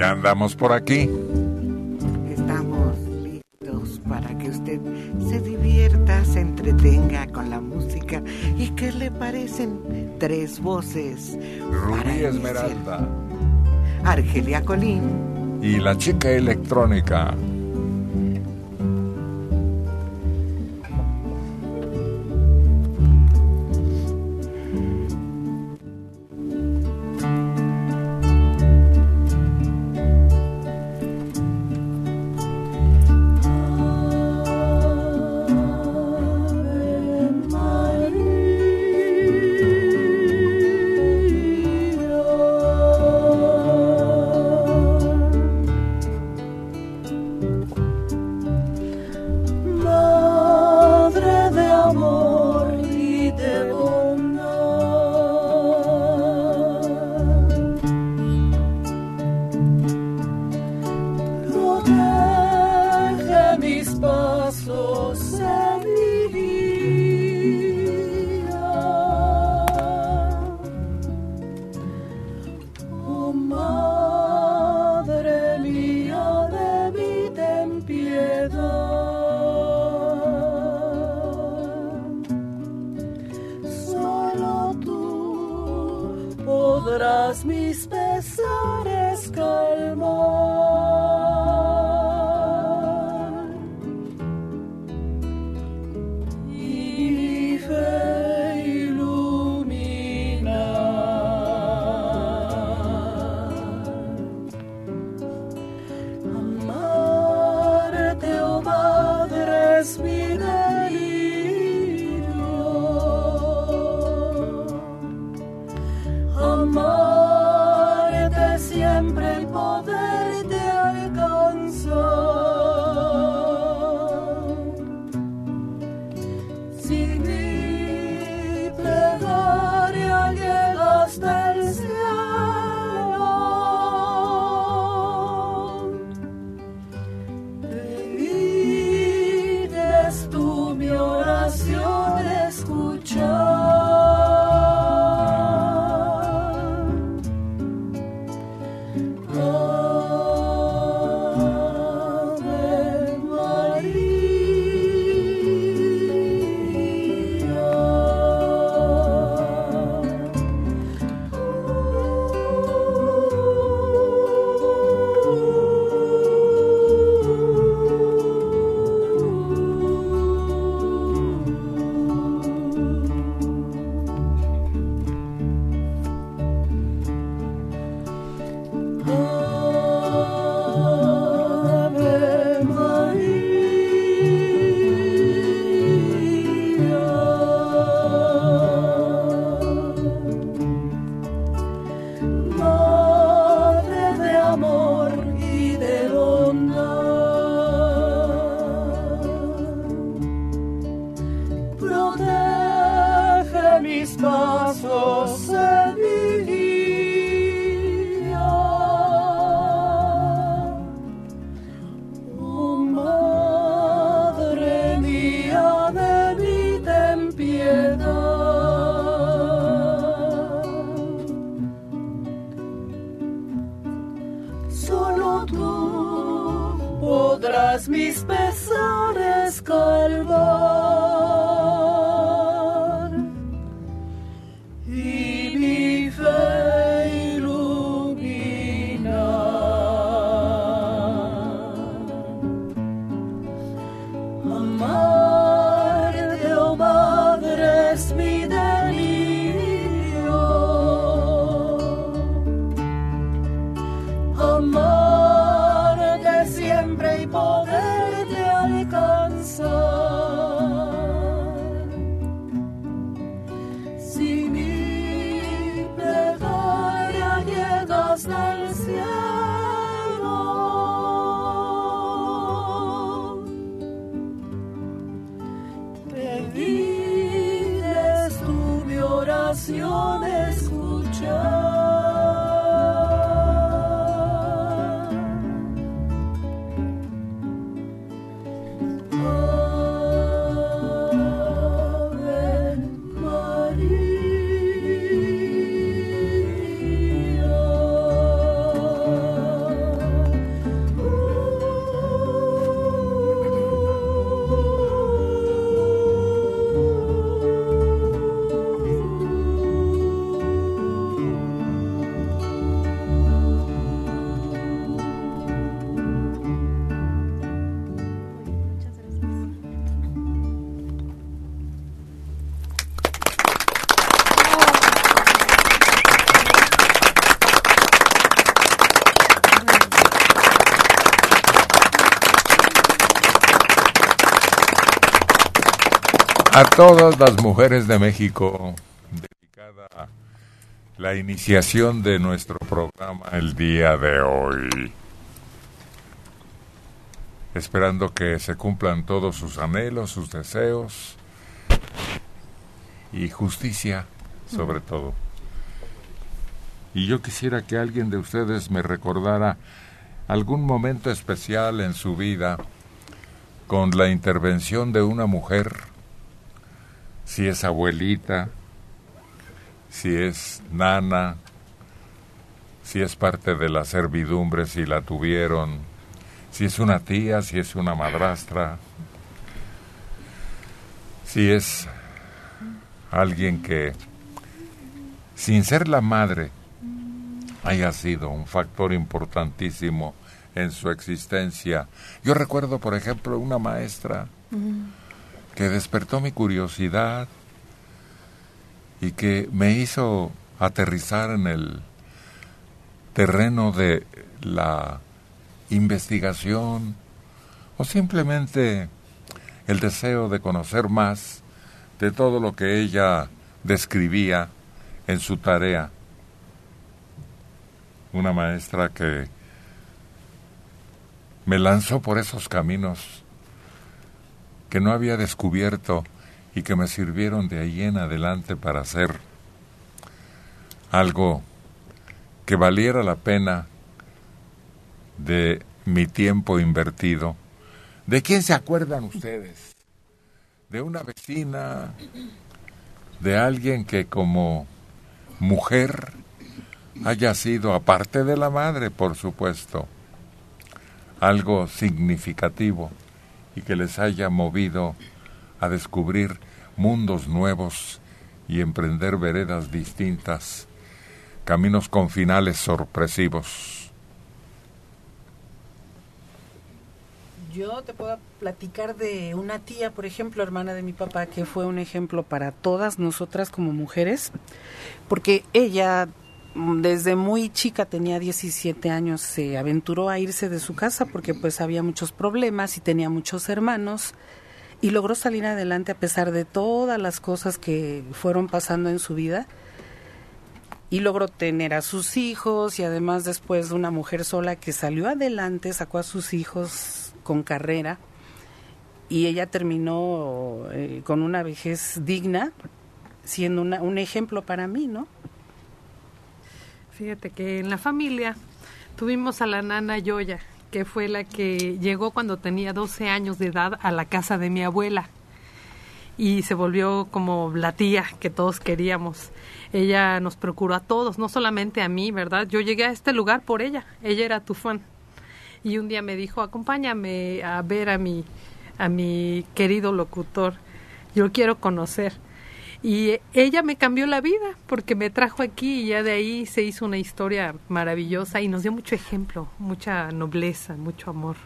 Ya andamos por aquí. Estamos listos para que usted se divierta, se entretenga con la música. ¿Y qué le parecen tres voces? Rubí Esmeralda. Argelia Colín. Y la chica electrónica. A todas las mujeres de México, dedicada la iniciación de nuestro programa el día de hoy. Esperando que se cumplan todos sus anhelos, sus deseos y justicia sobre todo. Y yo quisiera que alguien de ustedes me recordara algún momento especial en su vida con la intervención de una mujer, si es abuelita, si es nana, si es parte de la servidumbre, si la tuvieron, si es una tía, si es una madrastra, si es alguien que, sin ser la madre, haya sido un factor importantísimo en su existencia. Yo recuerdo, por ejemplo, una maestra que despertó mi curiosidad y que me hizo aterrizar en el terreno de la investigación o simplemente el deseo de conocer más de todo lo que ella describía en su tarea. Una maestra que me lanzó por esos caminos que no había descubierto y que me sirvieron de ahí en adelante para hacer algo que valiera la pena de mi tiempo invertido. ¿De quién se acuerdan ustedes? ¿De una vecina? ¿De alguien que como mujer haya sido, aparte de la madre, por supuesto, algo significativo y que les haya movido a descubrir mundos nuevos y emprender veredas distintas, caminos con finales sorpresivos. Yo te puedo platicar de una tía, por ejemplo, hermana de mi papá, que fue un ejemplo para todas nosotras como mujeres, porque ella desde muy chica, tenía 17 años, se aventuró a irse de su casa porque pues había muchos problemas y tenía muchos hermanos y logró salir adelante a pesar de todas las cosas que fueron pasando en su vida y logró tener a sus hijos y además después de una mujer sola que salió adelante, sacó a sus hijos con carrera y ella terminó eh, con una vejez digna, siendo una, un ejemplo para mí, ¿no? Fíjate que en la familia tuvimos a la nana Yoya, que fue la que llegó cuando tenía 12 años de edad a la casa de mi abuela y se volvió como la tía que todos queríamos. Ella nos procuró a todos, no solamente a mí, ¿verdad? Yo llegué a este lugar por ella, ella era tu fan. Y un día me dijo, acompáñame a ver a mi, a mi querido locutor, yo quiero conocer. Y ella me cambió la vida porque me trajo aquí y ya de ahí se hizo una historia maravillosa y nos dio mucho ejemplo, mucha nobleza, mucho amor.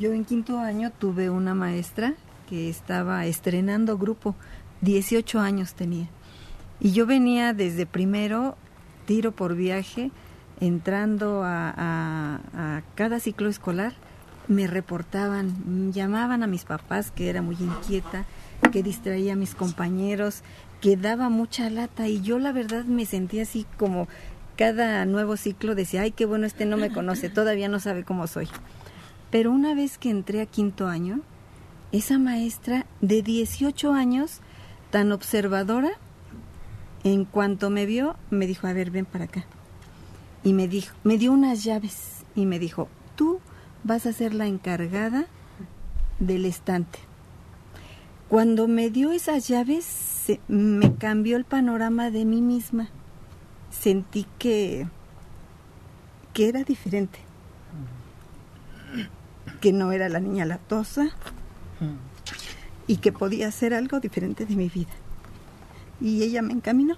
Yo en quinto año tuve una maestra que estaba estrenando grupo, 18 años tenía. Y yo venía desde primero, tiro por viaje, entrando a, a cada ciclo escolar, me reportaban, llamaban a mis papás, que era muy inquieta, que distraía a mis compañeros, que daba mucha lata y yo la verdad me sentía así como cada nuevo ciclo decía, ay, qué bueno, este no me conoce, todavía no sabe cómo soy. Pero una vez que entré a quinto año, esa maestra de 18 años, tan observadora, en cuanto me vio, me dijo, a ver, ven para acá. Y me, dijo, me dio unas llaves y me dijo, tú vas a ser la encargada del estante. Cuando me dio esas llaves, me cambió el panorama de mí misma. Sentí que, que era diferente. Que no era la niña latosa y que podía hacer algo diferente de mi vida. Y ella me encaminó.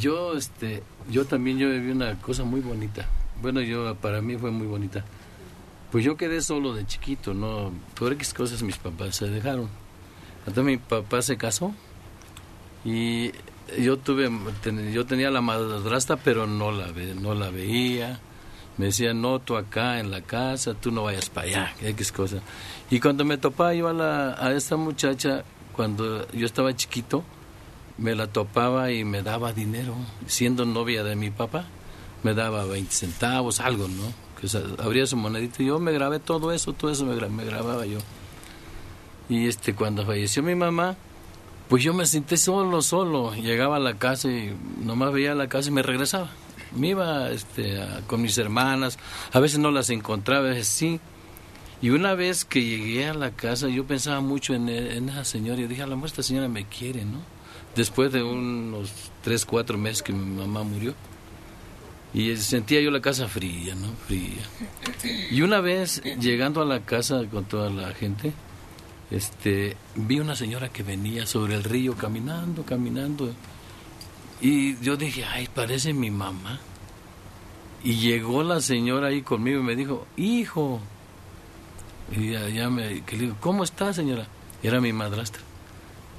Yo, este, yo también yo viví una cosa muy bonita. Bueno, yo para mí fue muy bonita pues yo quedé solo de chiquito, ¿no? Por X cosas mis papás se dejaron. Entonces mi papá se casó y yo tuve, yo tenía la madrastra, pero no la, ve, no la veía, Me decía, no, tú acá en la casa, tú no vayas para allá, X cosa. Y cuando me topaba yo a, la, a esta muchacha, cuando yo estaba chiquito, me la topaba y me daba dinero, siendo novia de mi papá, me daba 20 centavos, algo, ¿no? Que abría su monedito y yo me grabé todo eso, todo eso me, grababa yo. Y este, cuando falleció mi mamá, pues yo me senté solo, solo. Llegaba a la casa y nomás veía la casa y me regresaba. Me iba este, con mis hermanas, a veces no las encontraba, a veces sí. Y una vez que llegué a la casa, yo pensaba mucho en, en esa señora y dije, a la mejor esta señora me quiere, ¿no? Después de unos tres, cuatro meses que mi mamá murió. Y sentía yo la casa fría, ¿no? Fría. Y una vez, llegando a la casa con toda la gente, este, vi una señora que venía sobre el río caminando, caminando. Y yo dije, ay, parece mi mamá. Y llegó la señora ahí conmigo y me dijo, hijo. Y ya, me que le ¿cómo está, señora? era mi madrastra.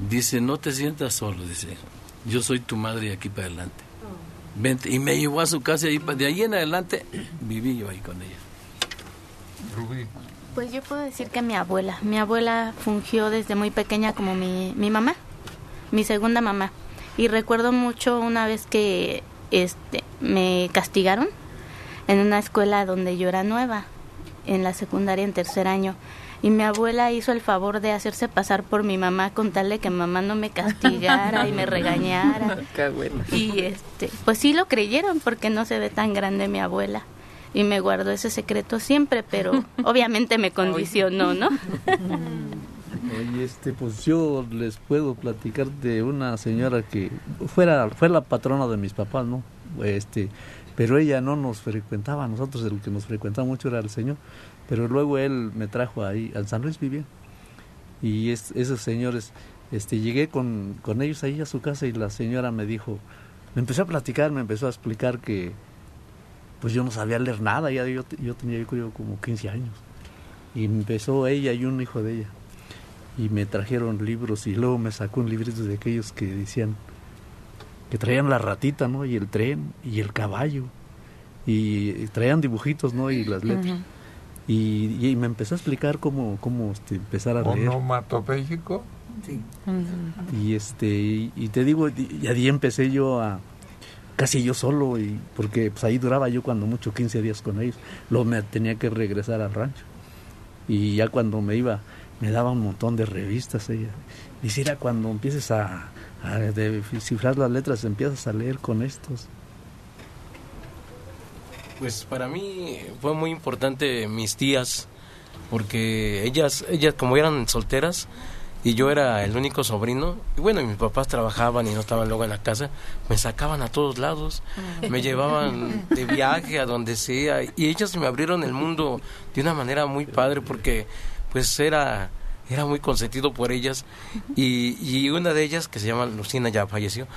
Dice, no te sientas solo, dice, yo soy tu madre aquí para adelante. Y me llevó a su casa y de ahí en adelante viví yo ahí con ella. Rubí. Pues yo puedo decir que mi abuela, mi abuela fungió desde muy pequeña como mi, mi mamá, mi segunda mamá. Y recuerdo mucho una vez que este, me castigaron en una escuela donde yo era nueva, en la secundaria en tercer año. Y mi abuela hizo el favor de hacerse pasar por mi mamá con tal de que mamá no me castigara y me regañara. Y este, pues sí lo creyeron porque no se ve tan grande mi abuela y me guardo ese secreto siempre, pero obviamente me condicionó, ¿no? Y este, pues yo les puedo platicar de una señora que fuera, fue la patrona de mis papás, ¿no? Este, pero ella no nos frecuentaba, nosotros el que nos frecuentaba mucho era el Señor, pero luego él me trajo ahí, al San Luis vivía, y esos señores, este, llegué con, con ellos ahí a su casa y la señora me dijo, me empezó a platicar, me empezó a explicar que, pues yo no sabía leer nada, ya yo, yo tenía yo creo como 15 años. Y empezó ella y un hijo de ella. Y me trajeron libros y luego me sacó un librito de aquellos que decían que traían la ratita, ¿no? Y el tren y el caballo. Y, traían dibujitos, ¿no? Y las letras. y, me empezó a explicar cómo, cómo este, empezar a leer. ¿Onomatopéyico? Sí. Y, este, y, te digo, y ahí empecé yo a, casi yo solo, y porque pues ahí duraba yo cuando mucho 15 días con ellos. Luego me tenía que regresar al rancho. Y ya cuando me iba, me daba un montón de revistas ella. Y cuando empieces a, a descifrar las letras, empiezas a leer con estos. Pues para mí fue muy importante mis tías, porque ellas, ellas como eran solteras, y yo era el único sobrino y bueno mis papás trabajaban y no estaban luego en la casa me sacaban a todos lados me llevaban de viaje a donde sea y ellas me abrieron el mundo de una manera muy padre porque pues era era muy consentido por ellas y, y una de ellas que se llama Lucina ya falleció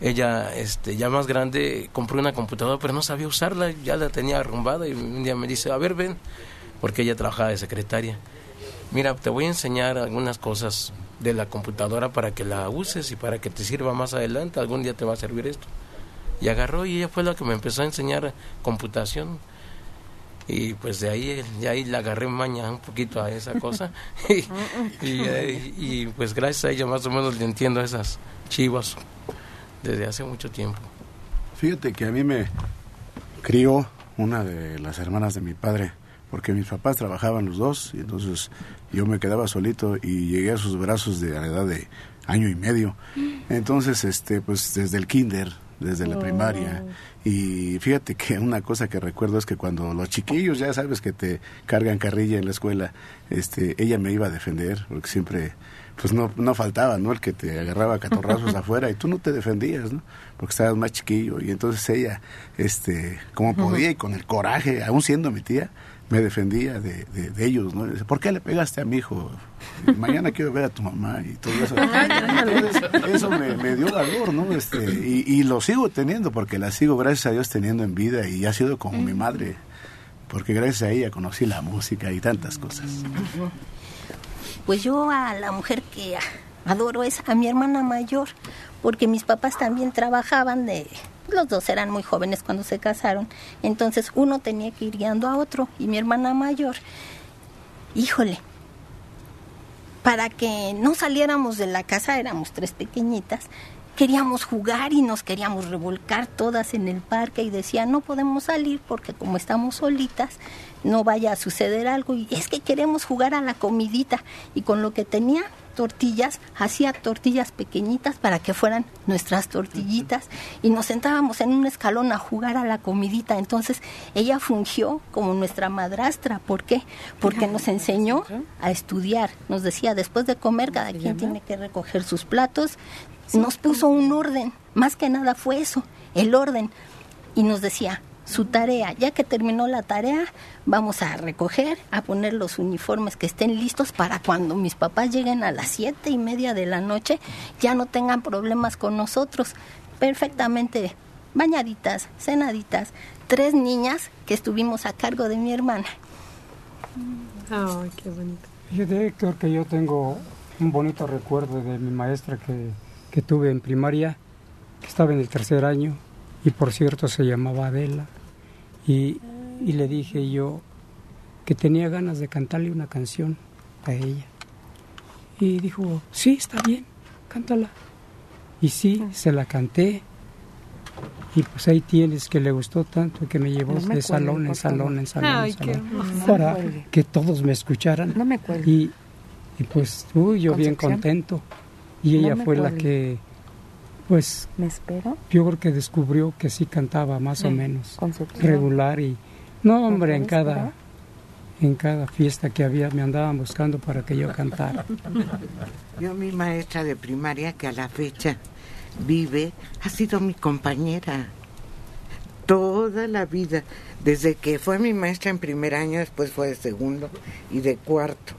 ella este ya más grande compró una computadora pero no sabía usarla ya la tenía arrumbada y un día me dice a ver ven porque ella trabajaba de secretaria mira, te voy a enseñar algunas cosas de la computadora para que la uses y para que te sirva más adelante, algún día te va a servir esto. Y agarró y ella fue la que me empezó a enseñar computación. Y pues de ahí, de ahí le agarré maña un poquito a esa cosa. y, y, pues gracias a ella más o menos le entiendo esas chivas desde hace mucho tiempo. Fíjate que a mí me crió una de las hermanas de mi padre porque mis papás trabajaban los dos y entonces yo me quedaba solito y llegué a sus brazos de la edad de año y medio. Entonces, este, pues desde el kinder, desde la primaria. Oh. Y fíjate que una cosa que recuerdo es que cuando los chiquillos, ya sabes que te cargan carrilla en la escuela, este, ella me iba a defender, porque siempre, pues no, no faltaba, ¿no? El que te agarraba catorrazos afuera y tú no te defendías, ¿no? Porque estabas más chiquillo. Y entonces ella, este, como podía y con el coraje, aún siendo mi tía, me defendía de, de, ellos, ¿no? Dice, ¿por qué le pegaste a mi hijo? Mañana quiero ver a tu mamá y todo eso. eso me, dio valor, ¿no? Este, y, lo sigo teniendo porque la sigo, gracias a Dios, teniendo en vida y ha sido como mi madre, porque gracias a ella conocí la música y tantas cosas. Pues yo a la mujer que adoro es a mi hermana mayor, porque mis papás también trabajaban de los dos eran muy jóvenes cuando se casaron, entonces uno tenía que ir guiando a otro y mi hermana mayor, híjole, para que no saliéramos de la casa, éramos tres pequeñitas, queríamos jugar y nos queríamos revolcar todas en el parque y decía, no podemos salir porque como estamos solitas, no vaya a suceder algo y es que queremos jugar a la comidita y con lo que tenía tortillas, hacía tortillas pequeñitas para que fueran nuestras tortillitas y nos sentábamos en un escalón a jugar a la comidita. Entonces ella fungió como nuestra madrastra. ¿Por qué? Porque nos enseñó a estudiar. Nos decía, después de comer, cada quien tiene que recoger sus platos. Nos puso un orden. Más que nada fue eso, el orden. Y nos decía, su tarea. Ya que terminó la tarea, vamos a recoger, a poner los uniformes que estén listos para cuando mis papás lleguen a las siete y media de la noche, ya no tengan problemas con nosotros. Perfectamente bañaditas, cenaditas, tres niñas que estuvimos a cargo de mi hermana. Ay, qué bonito. Fíjate, Héctor, que yo tengo un bonito recuerdo de mi maestra que, que tuve en primaria, que estaba en el tercer año, y por cierto se llamaba Adela. Y, y le dije yo que tenía ganas de cantarle una canción a ella. Y dijo, sí, está bien, cántala. Y sí, se la canté. Y pues ahí tienes que le gustó tanto que me llevó de salón en salón en salón, en salón para que todos me escucharan. No me acuerdo. Y, y pues, uy, yo bien contento. Y ella fue la que, pues, ¿Me espero? yo creo que descubrió que sí cantaba más o menos Concepción. regular y no hombre en cada en cada fiesta que había me andaban buscando para que yo cantara. Yo, mi maestra de primaria, que a la fecha vive, ha sido mi compañera toda la vida, desde que fue mi maestra en primer año, después fue de segundo y de cuarto.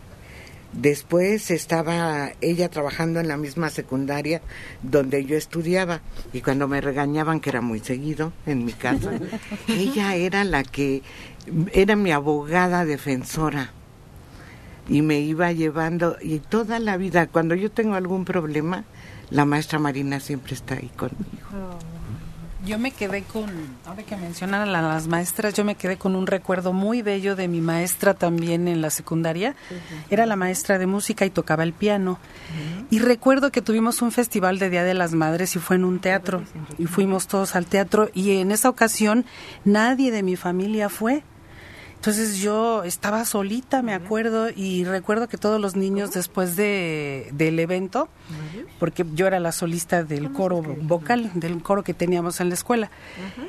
Después estaba ella trabajando en la misma secundaria donde yo estudiaba y cuando me regañaban, que era muy seguido en mi casa, ella era la que era mi abogada defensora y me iba llevando y toda la vida cuando yo tengo algún problema la maestra Marina siempre está ahí conmigo Yo me quedé con, ahora que mencionan a las maestras, yo me quedé con un recuerdo muy bello de mi maestra también en la secundaria. Era la maestra de música y tocaba el piano. Y recuerdo que tuvimos un festival de Día de las Madres y fue en un teatro. Y fuimos todos al teatro y en esa ocasión nadie de mi familia fue. Entonces yo estaba solita, me acuerdo, y recuerdo que todos los niños después de, del evento, porque yo era la solista del coro vocal, del coro que teníamos en la escuela,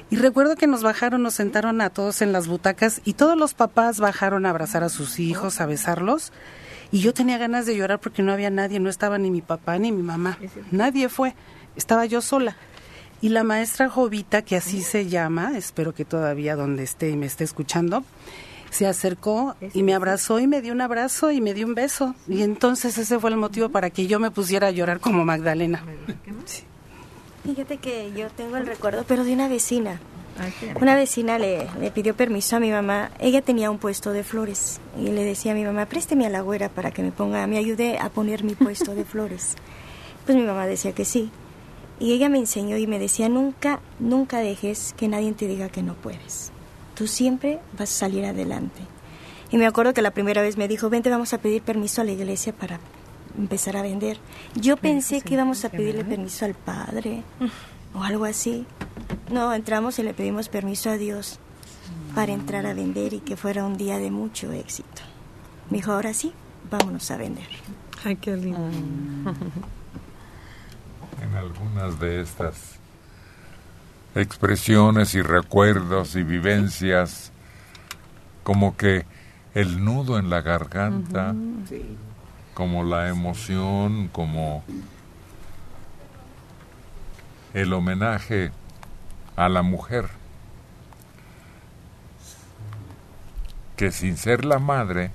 y recuerdo que nos bajaron, nos sentaron a todos en las butacas y todos los papás bajaron a abrazar a sus hijos, a besarlos, y yo tenía ganas de llorar porque no había nadie, no estaba ni mi papá ni mi mamá, nadie fue, estaba yo sola. Y la maestra Jovita, que así se llama, espero que todavía donde esté y me esté escuchando, se acercó y me abrazó y me dio un abrazo y me dio un beso. Y entonces ese fue el motivo para que yo me pusiera a llorar como Magdalena. Fíjate que yo tengo el recuerdo, pero de una vecina. Una vecina le, le pidió permiso a mi mamá. Ella tenía un puesto de flores y le decía a mi mamá, présteme a la güera para que me ponga, me ayude a poner mi puesto de flores. Pues mi mamá decía que sí. Y ella me enseñó y me decía, nunca, nunca dejes que nadie te diga que no puedes. Tú siempre vas a salir adelante. Y me acuerdo que la primera vez me dijo, vente, vamos a pedir permiso a la iglesia para empezar a vender. Yo pensé que íbamos a pedirle permiso al padre o algo así. No, entramos y le pedimos permiso a Dios para entrar a vender y que fuera un día de mucho éxito. Me dijo, ahora sí, vámonos a vender. Ay, qué lindo. En algunas de estas expresiones y recuerdos y vivencias, como que el nudo en la garganta, como la emoción, como el homenaje a la mujer, que sin ser la madre,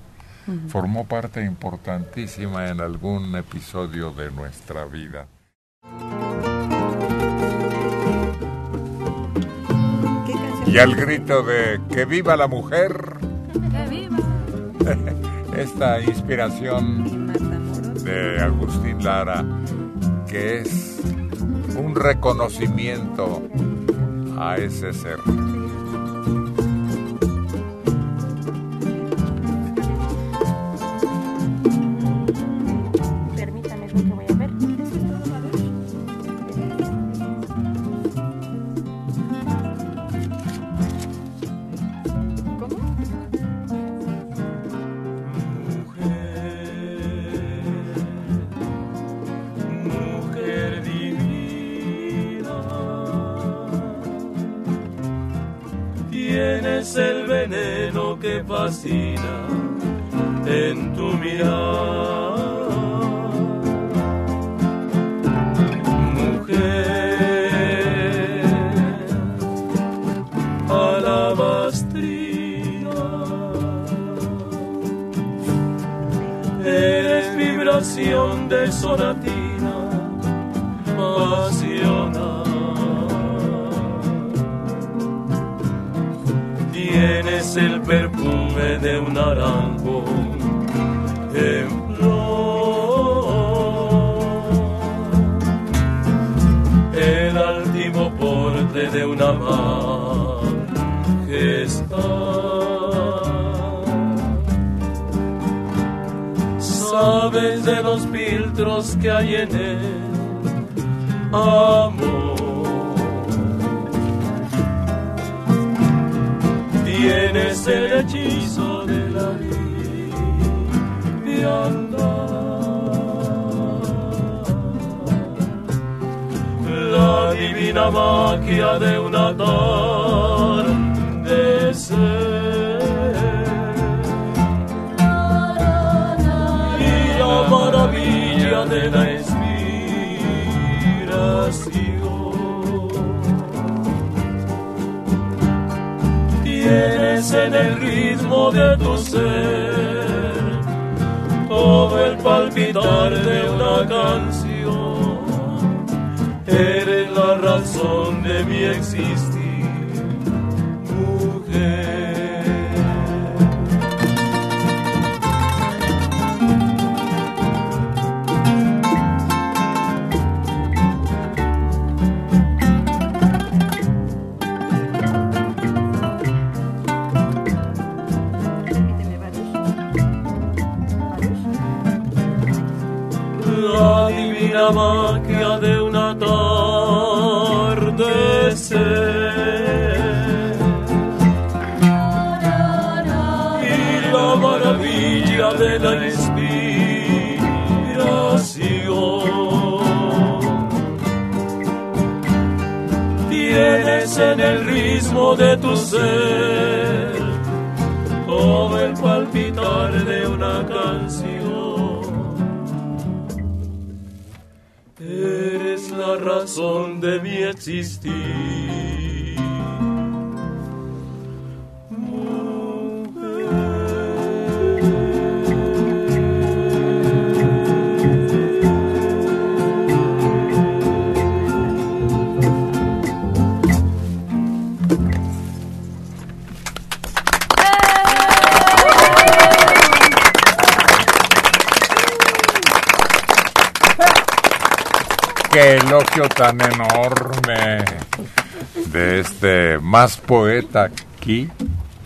formó parte importantísima en algún episodio de nuestra vida. Y al grito de ¡Que viva la mujer! Esta inspiración de Agustín Lara, que es un reconocimiento a ese ser. En tu mirada. Mujer alabastrina. Eres vibración de sonatina naranjo en flor, el altivo porte de una majestad. Sabes de los filtros que hay en él amor. Tienes el divina magia de un atardecer. Y la maravilla de la Tienes en el ritmo de tu ser todo el palpitar de una canción. Razón de mi existir, ritmo de tu ser todo el palpitar de una canción. Eres la razón de mi existir. Tan enorme de este más poeta aquí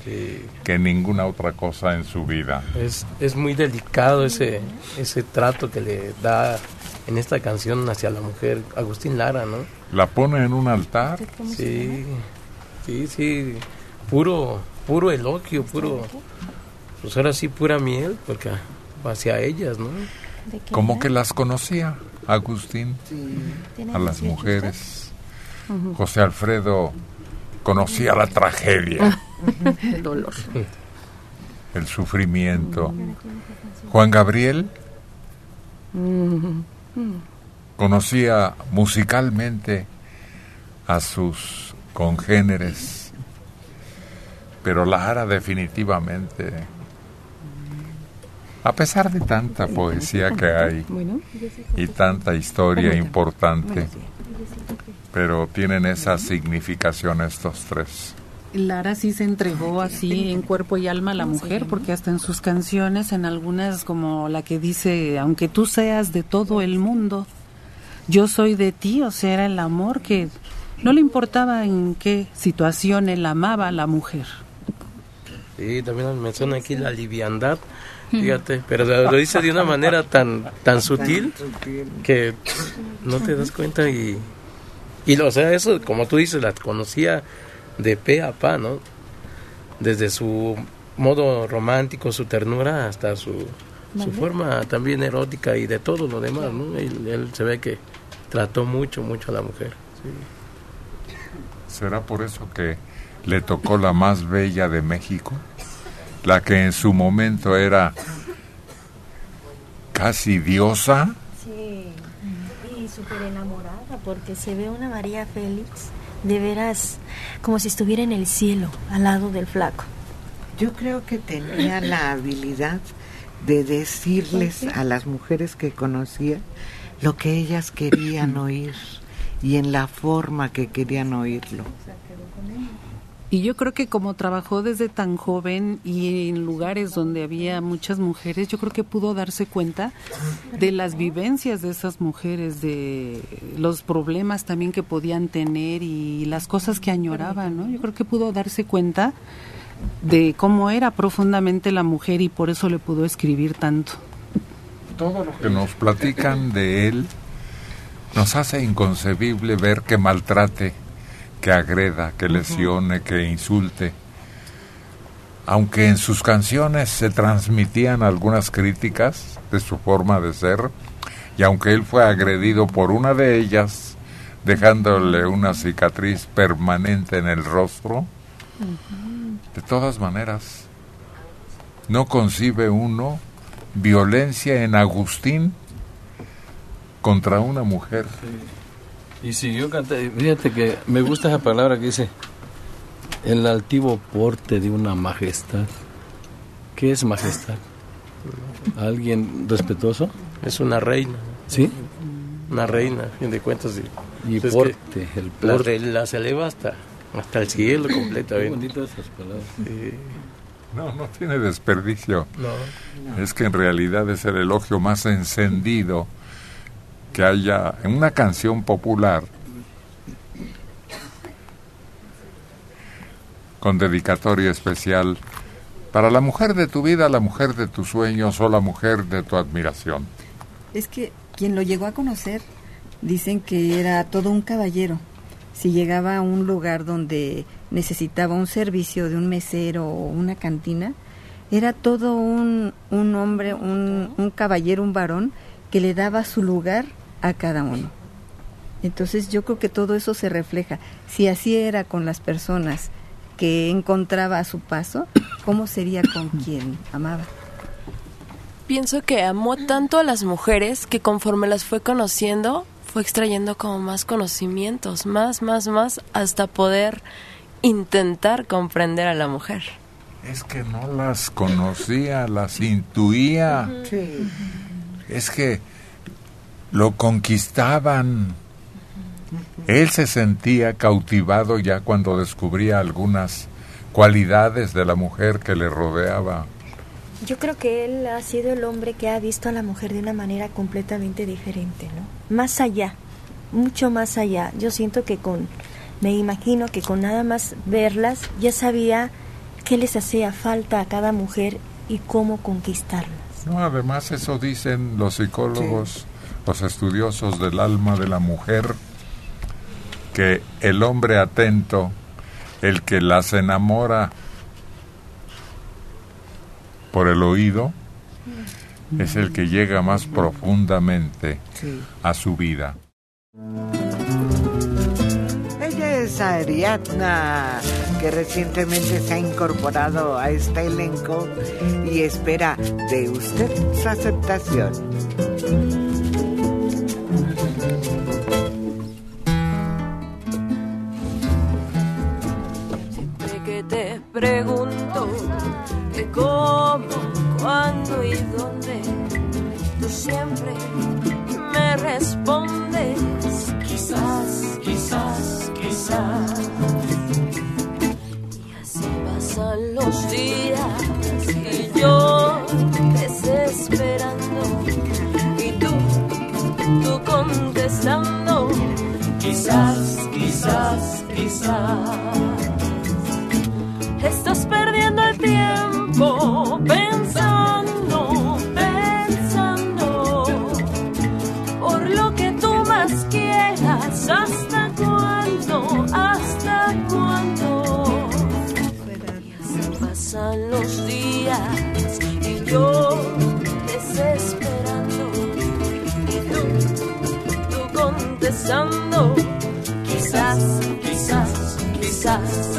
Sí. que ninguna otra cosa en su vida. Es, es muy delicado ese, ese trato que le da en esta canción hacia la mujer Agustín Lara, ¿no? La pone en un altar. Sí, sí, sí, puro, puro elogio, puro, pues ahora sí pura miel, porque hacia ellas, ¿no? Como que las conocía Agustín a las mujeres. José Alfredo conocía la tragedia, El dolor. el sufrimiento. Juan Gabriel conocía musicalmente a sus congéneres, pero Lara definitivamente, a pesar de tanta poesía que hay y tanta historia importante, pero tienen esa significación estos tres. Lara sí se entregó así en cuerpo y alma a la mujer, porque hasta en sus canciones, en algunas como la que dice, aunque tú seas de todo el mundo, yo soy de ti, o sea, era el amor que No le importaba en qué situación él amaba a la mujer. Sí, también menciona aquí la liviandad, fíjate, pero lo dice de una manera tan tan sutil que no te das cuenta y y o sea, eso como tú dices, la conocía de pe a pa, ¿no? Desde su modo romántico, su ternura hasta su su forma también erótica y de todo lo demás, ¿no? Él, él se ve que trató mucho, mucho a la mujer. ¿Será por eso que le tocó la más bella de México? La que en su momento era casi diosa. Sí, y súper enamorada porque se ve una María Félix de veras como si estuviera en el cielo al lado del flaco. Yo creo que tenía la habilidad de decirles a las mujeres que conocía lo que ellas querían oír y en la forma que querían oírlo. Y yo creo que como trabajó desde tan joven y en lugares donde había muchas mujeres, yo creo que pudo darse cuenta de las vivencias de esas mujeres, de los problemas también que podían tener y las cosas que añoraban, ¿no? Yo creo que pudo darse cuenta de cómo era profundamente la mujer y por eso le pudo escribir tanto. Todo lo que nos platican de él nos hace inconcebible ver que maltrate, que agreda, que lesione, que insulte. Aunque en sus canciones se transmitían algunas críticas de su forma de ser, y aunque él fue agredido por una de ellas, dejándole una cicatriz permanente en el rostro, de todas maneras, no concibe uno violencia en Agustín contra una mujer. Y si yo canté, fíjate que me gusta esa palabra que dice, el altivo porte de una majestad. ¿Qué es majestad? ¿Alguien respetuoso? Es una reina. ¿Sí? Una reina, fin de cuentas. Y Pues es porte, que el la porte. de- Las eleva hasta, hasta el cielo completamente. Qué bonitas esas palabras. Sí. No, no tiene desperdicio. No. Es que en realidad es el elogio más encendido que haya en una canción popular con dedicatoria especial para la mujer de tu vida, la mujer de tus sueños o la mujer de tu admiración. Es que quien lo llegó a conocer dicen que era todo un caballero. Si llegaba a un lugar donde necesitaba un servicio de un mesero o una cantina, era todo un, un hombre, un, un caballero, un varón que le daba su lugar a cada uno. Entonces yo creo que todo eso se refleja. Si así era con las personas que encontraba a su paso, ¿cómo sería con quien amaba? Pienso que amó tanto a las mujeres que conforme las fue conociendo, fue extrayendo como más conocimientos, más, más, más, hasta poder intentar comprender a la mujer. Es que no las conocía, las intuía. Sí. Es que lo conquistaban. Él se sentía cautivado ya cuando descubría algunas cualidades de la mujer que le rodeaba. Yo creo que él ha sido el hombre que ha visto a la mujer de una manera completamente diferente, ¿no? Más allá, mucho más allá. Yo siento que con, me imagino que con nada más verlas ya sabía qué les hacía falta a cada mujer y cómo conquistarlas. No, además eso dicen los psicólogos, los estudiosos del alma de la mujer, que el hombre atento, el que las enamora por el oído, es el que llega más profundamente Sí. a su vida. Ella es Ariadna, que recientemente se ha incorporado a este elenco y espera de usted su aceptación. Pregunto que cómo, cuándo y dónde, tú siempre me respondes, quizás, quizás, quizás. Y así pasan los días y yo desesperando y tú, tú contestando, quizás. quizás, quizás. Estás perdiendo el tiempo pensando, pensando por lo que tú más quieras. ¿Hasta cuándo? ¿Hasta cuándo? Pasan los días y yo desesperando y tú, tú contestando. Quizás, quizás, quizás.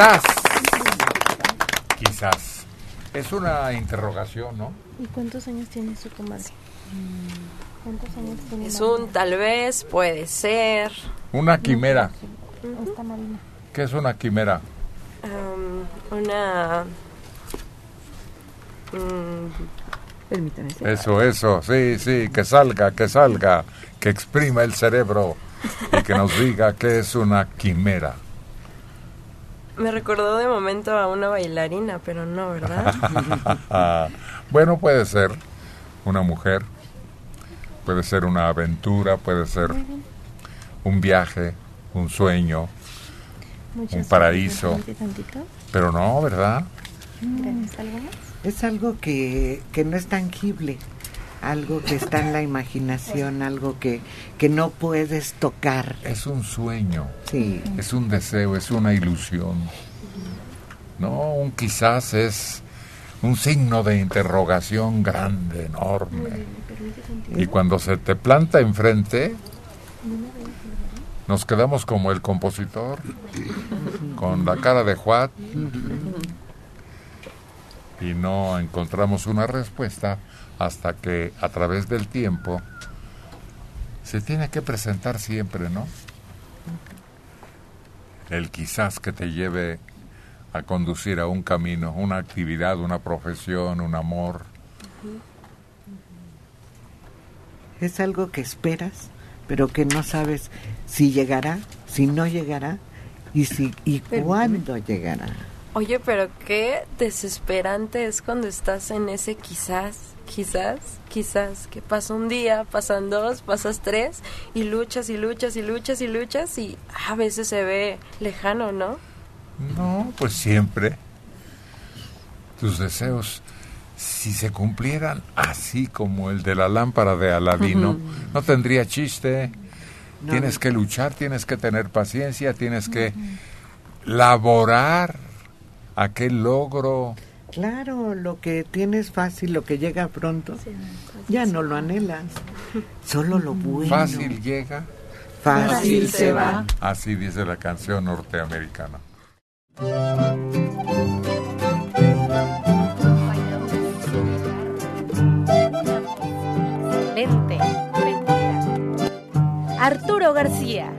Quizás. Quizás. Es una interrogación, ¿no? ¿Y cuántos años tiene su comadre? ¿Cuántos años tiene Es un tal vez, puede ser. Una quimera. Esta Marina. ¿Qué es una quimera? um, una. mm, Permítame. Eso, eso, sí, sí, que salga, que salga, que exprima el cerebro y que nos diga qué es una quimera. Me recordó de momento a una bailarina, pero no, ¿verdad? bueno, puede ser una mujer, puede ser una aventura, puede ser un viaje, un sueño, Muchas un paraíso. Tantito. pero no, ¿verdad? Gracias. ¿Algo más? Es algo que, que no es tangible, algo que está en la imaginación, algo que, que no puedes tocar. Es un sueño, Sí. es un deseo, es una ilusión. No, un quizás es un signo de interrogación grande, enorme. Y cuando se te planta enfrente, nos quedamos como el compositor, con la cara de Juat, y no encontramos una respuesta hasta que a través del tiempo se tiene que presentar siempre, ¿no? El quizás que te lleve a conducir a un camino, una actividad, una profesión, un amor. Es algo que esperas, pero que no sabes si llegará, si no llegará y si y cuándo llegará. Oye, pero qué desesperante es cuando estás en ese quizás, quizás, quizás, que pasa un día, pasan dos, pasas tres, y luchas y luchas y luchas y luchas, y a veces se ve lejano, ¿no? No, pues siempre. Tus deseos, si se cumplieran así como el de la lámpara de Aladino, no tendría chiste. No. Tienes que luchar, tienes que tener paciencia, tienes que laborar aquel logro. Claro, lo que tienes fácil, lo que llega pronto, ya no lo anhelas. Solo lo bueno. Fácil llega, Fácil se va. así dice la canción norteamericana. Excelente. Arturo García.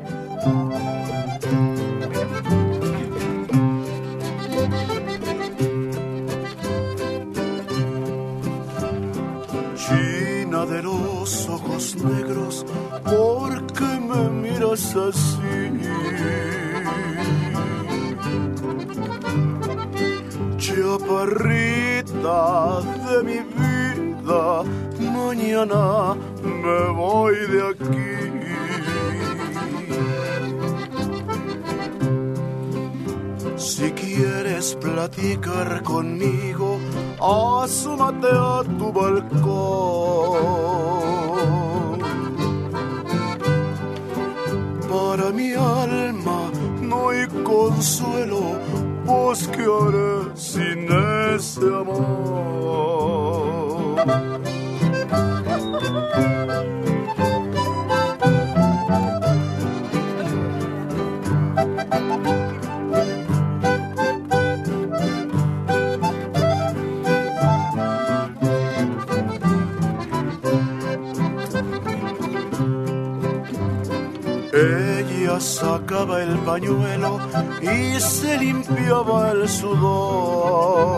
Negros, porque me miras así? Chaparrita de mi vida, mañana me voy de aquí. Si quieres platicar conmigo, asómate a tu balcón. Para mi alma no hay consuelo, pues que haré sin ese amor. Sacaba el pañuelo y se limpiaba el sudor.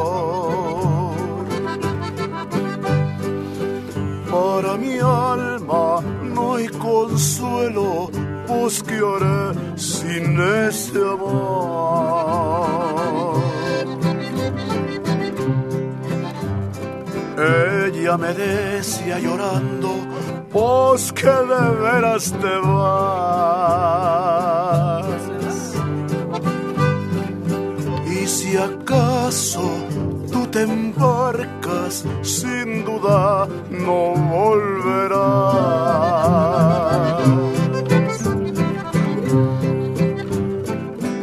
Para mi alma no hay consuelo, pues que haré sin ese amor. Ella me decía llorando, pues que de veras te vas. Y si acaso tú te embarcas, sin duda no volverás.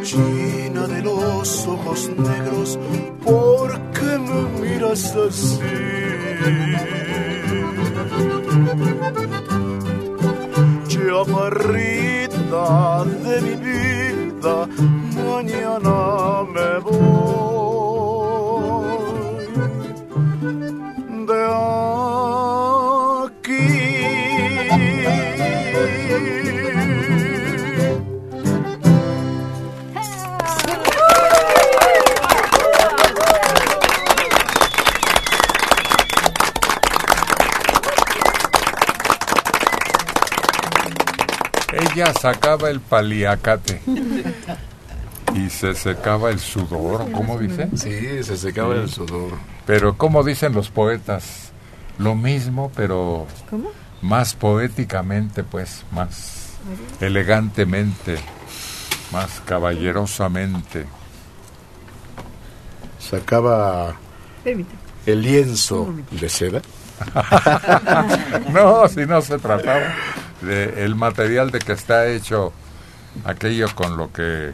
China de los ojos negros, ¿por qué me miras así? Chaparrita de mi vida, mañana me voy sacaba el paliacate y se secaba el sudor, ¿cómo dice? Sí, se secaba el sudor. Pero como dicen los poetas, lo mismo, pero ¿Cómo? más poéticamente, pues, más elegantemente, más caballerosamente. Sacaba el lienzo de seda. no, si no se trataba de el material de que está hecho aquello con lo que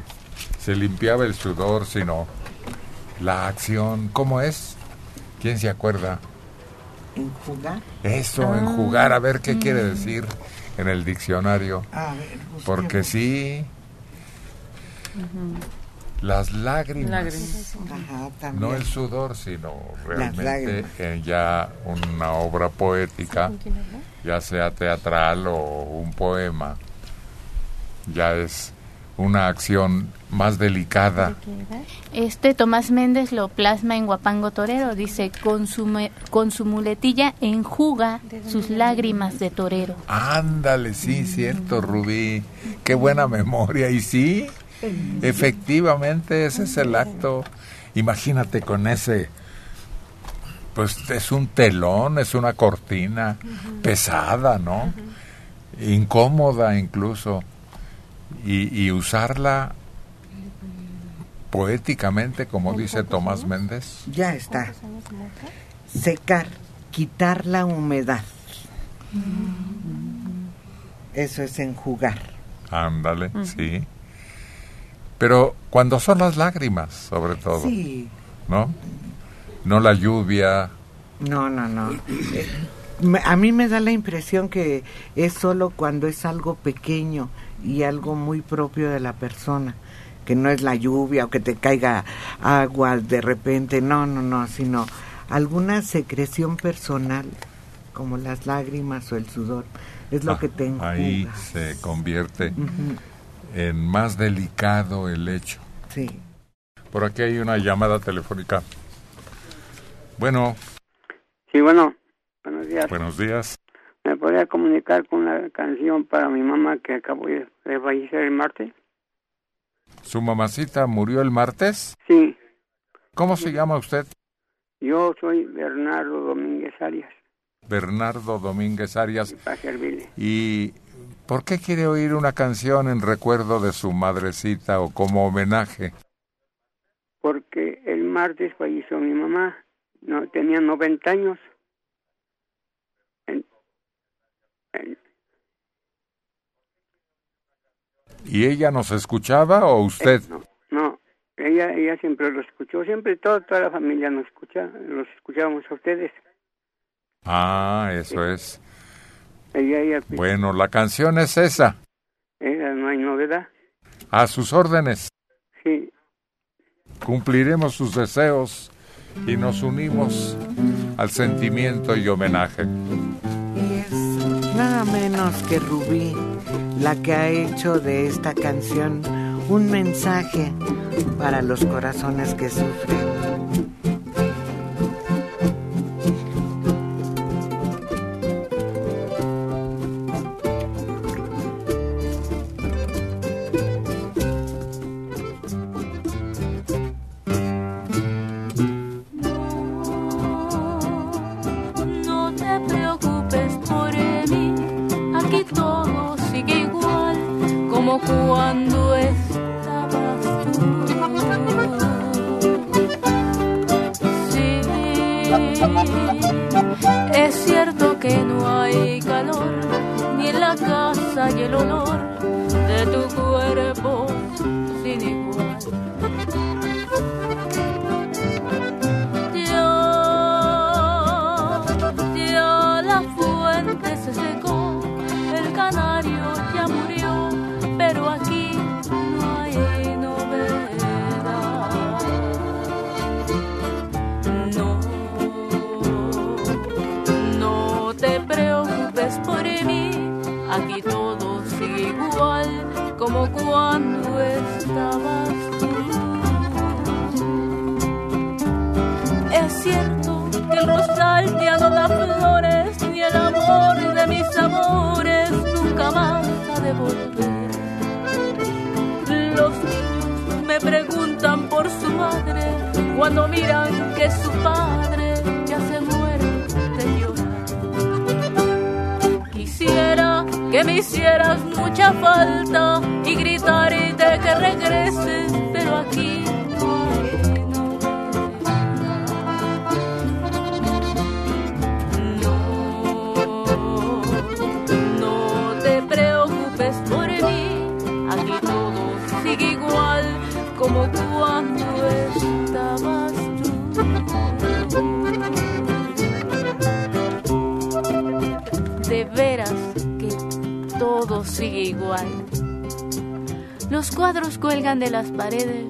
se limpiaba el sudor, sino la acción. ¿Cómo es? ¿Quién se acuerda? ¿Enjugar? Eso, Ah. enjugar, a ver qué Mm. quiere decir en el diccionario. A ver, Porque sí, las lágrimas. Ajá, también. No el sudor, sino realmente en ya una obra poética, ya sea teatral o un poema, ya es una acción más delicada. Este Tomás Méndez lo plasma en Guapango Torero. Dice, con su, con su muletilla enjuga sus lágrimas de torero. Ándale, sí, cierto, Rubí. Qué buena memoria. Y sí, efectivamente, ese es el acto. Imagínate con ese, pues es un telón, es una cortina pesada, ¿no? Incómoda incluso. Y, y usarla poéticamente, como dice Tomás Méndez. Ya está. Secar, quitar la humedad. Eso es enjugar. Ándale, sí. Pero cuando son las lágrimas, sobre todo. Sí. ¿No? No la lluvia. No, no, no. Eh, A mí me da la impresión que es solo cuando es algo pequeño y algo muy propio de la persona, que no es la lluvia o que te caiga agua de repente, no, no, no, sino alguna secreción personal, como las lágrimas o el sudor, es lo Ah, que te enjuga. Ahí se convierte en más delicado el hecho. Sí. Por aquí hay una llamada telefónica. Bueno, Sí, bueno, buenos días. buenos días. ¿Me podría comunicar con una canción para mi mamá que acabo de fallecer el martes? ¿Su mamacita murió el martes? Sí, ¿Cómo se llama usted? yo soy Bernardo Domínguez Arias, Bernardo Domínguez Arias. para servirle. ¿Y por qué quiere oír una canción en recuerdo de su madrecita o como homenaje? Porque el martes falleció mi mamá, no tenía 90 años. En- en- ¿Y ella nos escuchaba o usted? no, ella ella siempre lo escuchó, siempre toda, toda la familia nos escucha, los escuchábamos a ustedes. Ah, eso es. Ella, ella, Bueno, la canción es esa. ella no hay novedad. A sus órdenes. Sí, Cumpliremos sus deseos y nos unimos al sentimiento y homenaje. Nada menos que Rubí, la que ha hecho de esta canción un mensaje para los corazones que sufren. De las paredes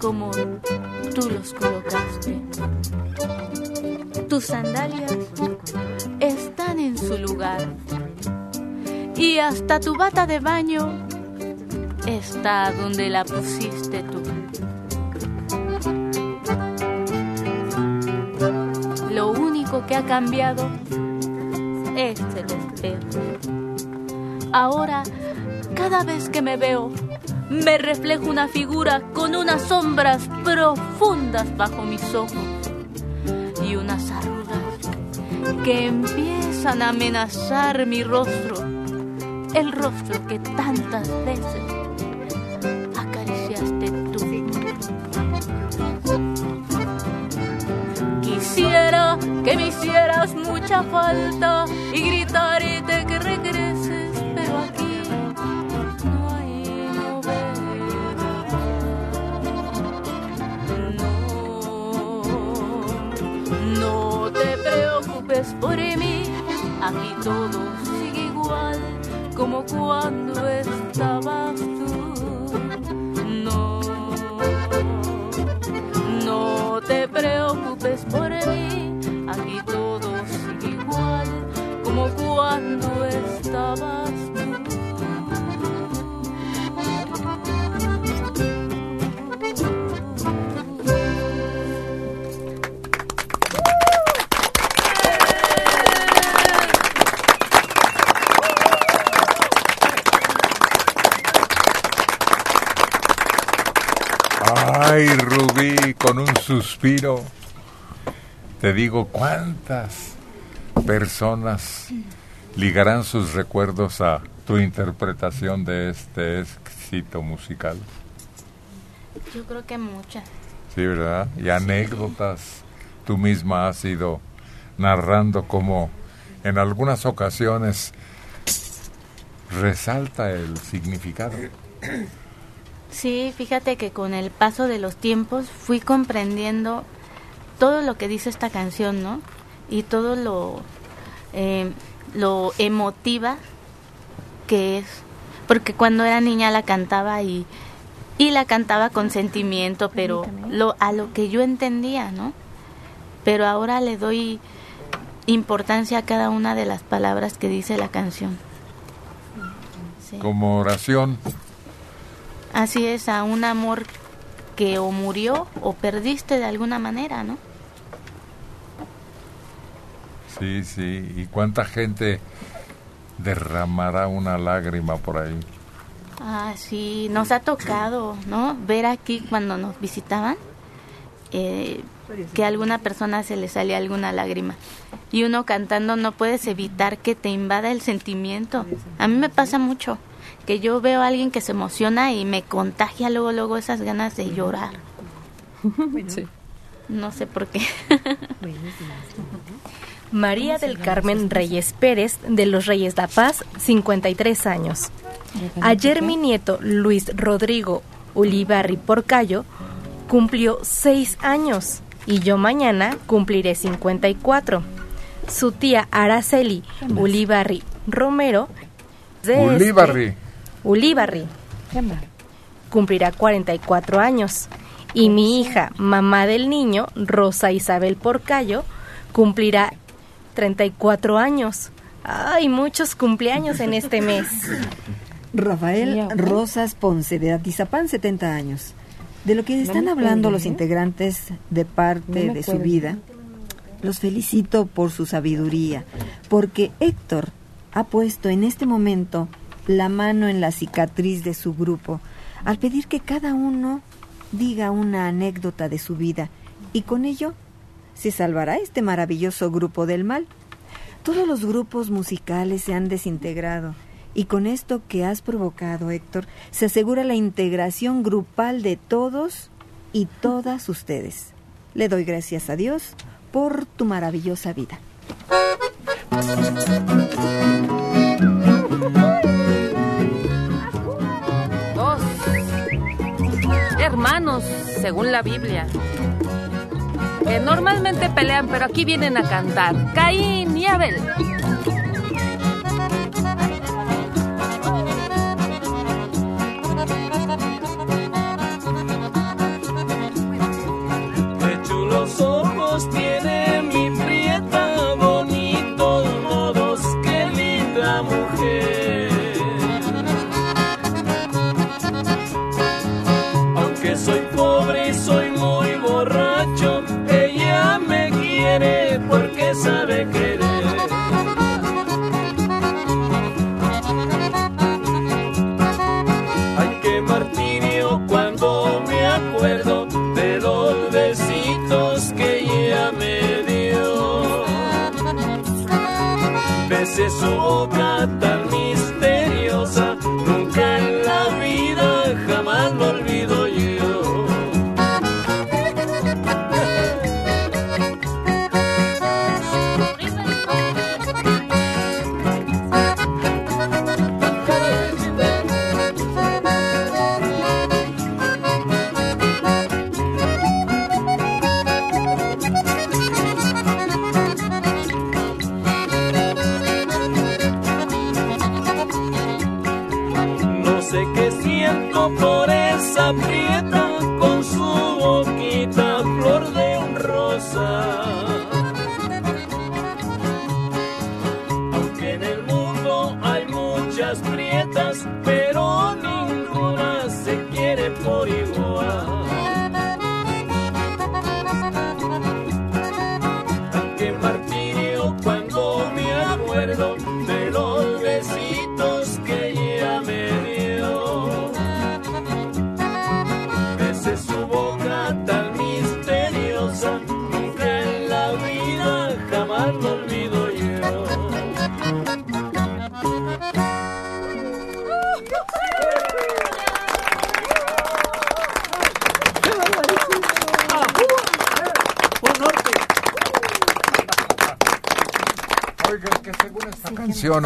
como tú los colocaste. Tus sandalias están en su lugar. Y hasta tu bata de baño está donde la pusiste tú. Lo único que ha cambiado es el espejo. Ahora, cada vez que me veo, me reflejo una figura con unas sombras profundas bajo mis ojos y unas arrugas que empiezan a amenazar mi rostro, el rostro que tantas veces acariciaste tú. Quisiera que me hicieras mucha falta y gritarte que todo sigue igual como cuando estabas suspiro, te digo cuántas personas ligarán sus recuerdos a tu interpretación de este éxito musical. Yo creo que muchas. Sí, ¿verdad? Y anécdotas. Tú misma has ido narrando como en algunas ocasiones resalta el significado. Sí, fíjate que con el paso de los tiempos fui comprendiendo todo lo que dice esta canción, ¿no? Y todo lo, eh, lo emotiva que es. Porque cuando era niña la cantaba y, y la cantaba con sentimiento, pero lo, a lo que yo entendía, ¿no? Pero ahora le doy importancia a cada una de las palabras que dice la canción. Como oración. Así es, a un amor que o murió o perdiste de alguna manera, ¿no? Sí, sí. ¿Y cuánta gente derramará una lágrima por ahí? Ah, sí, nos ha tocado, ¿no? Ver aquí cuando nos visitaban eh, que a alguna persona se le salía alguna lágrima. Y uno cantando no puedes evitar que te invada el sentimiento. A mí me pasa mucho que yo veo a alguien que se emociona y me contagia luego luego esas ganas de llorar. No sé por qué. María del Carmen Reyes Pérez, de los Reyes La Paz, 53 años. Ayer mi nieto Luis Rodrigo Ulibarri Porcayo cumplió 6 años y yo mañana cumpliré 54. Su tía Araceli Ulibarri Romero de este- Ulibarri. Cumplirá 44 años y mi hija, mamá del niño, Rosa Isabel Porcayo, cumplirá 34 años. Ay, muchos cumpleaños en este mes. Rafael Rosas Ponce de Atizapán, 70 años. De lo que están hablando los ¿eh? integrantes de parte de su vida, los felicito por su sabiduría, porque Héctor ha puesto en este momento la mano en la cicatriz de su grupo al pedir que cada uno diga una anécdota de su vida y con ello se salvará este maravilloso grupo del mal. Todos los grupos musicales se han desintegrado y con esto que has provocado, Héctor, se asegura la integración grupal de todos y todas ustedes. Le doy gracias a Dios por tu maravillosa vida. Según la Biblia, que normalmente pelean, pero aquí vienen a cantar. Caín y Abel.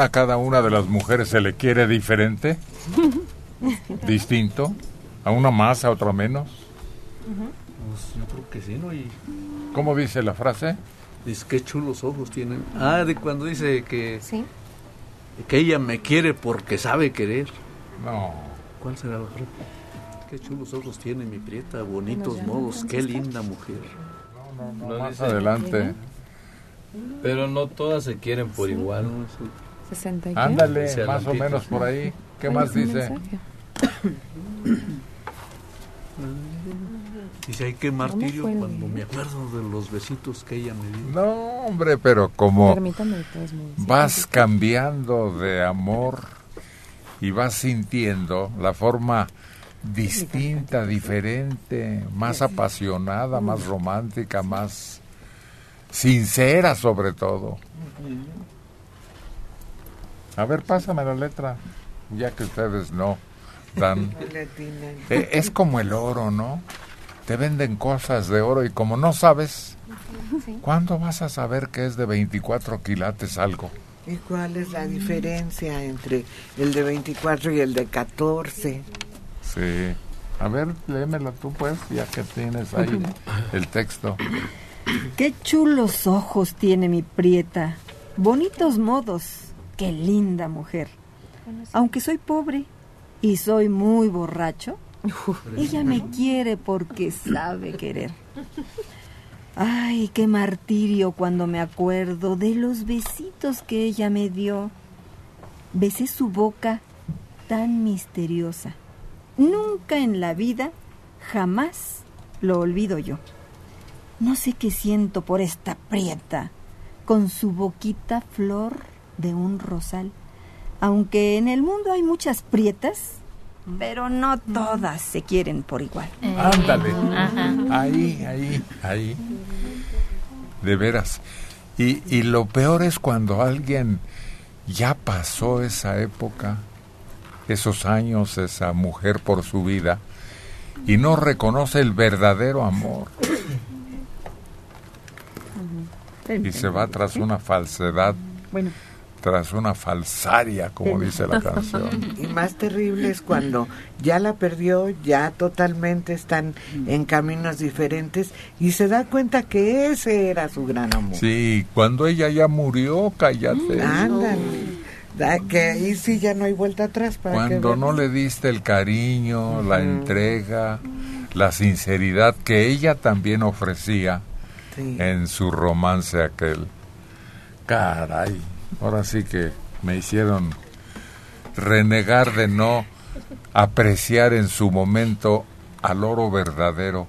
A cada una de las mujeres se le quiere diferente, distinto, a una más, a otra menos. Pues yo creo que sí, ¿no? Y ¿Cómo dice la frase? dice, qué chulos ojos tienen. Ah, de cuando dice que, que ella me quiere porque sabe querer. No. ¿Cuál será la frase? Qué chulos ojos tiene mi prieta, bonitos modos, qué linda mujer. No más dice- adelante. Pero no todas se quieren por igual. 60 y? Ándale, Dice más o menos por ahí. ¿Qué más dice? Dice, ay, qué martirio cuando me acuerdo de los besitos que ella me dio. No, hombre, pero como vas cambiando de amor y vas sintiendo la forma distinta, diferente, más apasionada, más romántica, más sincera sobre todo. A ver, pásame la letra, ya que ustedes no dan... Eh, Es como el oro, ¿no? Te venden cosas de oro y como no sabes, ¿cuándo vas a saber que es de 24 quilates algo? ¿Y cuál es la diferencia entre el de 24 y el de 14? Sí. A ver, léemela tú pues, ya que tienes ahí el texto. Qué chulos ojos tiene mi prieta, bonitos modos, qué linda mujer. Aunque soy pobre y soy muy borracho, ella me quiere porque sabe querer. Ay, qué martirio cuando me acuerdo de los besitos que ella me dio. Besé su boca tan misteriosa. Nunca en la vida, jamás lo olvido yo. No sé qué siento por esta prieta, con su boquita flor de un rosal. Aunque en el mundo hay muchas prietas, pero no todas se quieren por igual. Ándale. Ajá. Ahí, ahí, ahí. De veras. Y, y lo peor es cuando alguien ya pasó esa época, esos años, esa mujer por su vida, y no reconoce el verdadero amor. Y se va tras una falsedad, Bueno. Tras una falsaria, como dice la canción. Y más terrible es cuando ya la perdió, ya totalmente están en caminos diferentes y se da cuenta que ese era su gran amor. Sí, cuando ella ya murió, cállate. Ándale. Da que ahí sí ya no hay vuelta atrás para Cuando no le diste el cariño, la entrega, la sinceridad que ella también ofrecía Sí. en su romance aquel. Caray, ahora sí que me hicieron renegar de no apreciar en su momento al oro verdadero,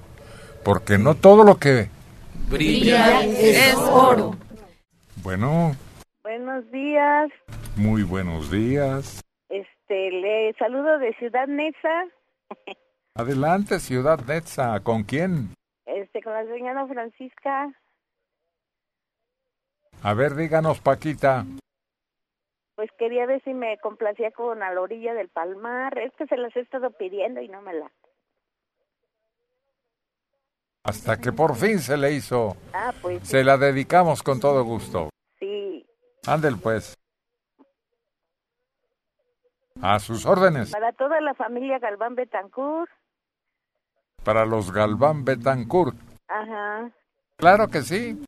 porque no todo lo que... Brilla es oro. Bueno, Buenos días. muy buenos días. Este, le saludo de Ciudad Neza, Adelante, Ciudad Netza, ¿con quién? este, con la señora Francisca. A ver, díganos, Paquita. Pues quería ver si me complacía con a la orilla del palmar. Es que se las he estado pidiendo y no me la. Hasta que por fin se le hizo. Ah, pues Se la dedicamos con todo gusto. sí. Ándel pues. A sus órdenes. Para toda la familia Galván Betancourt. Para los Galván Betancourt. Ajá. Claro que sí.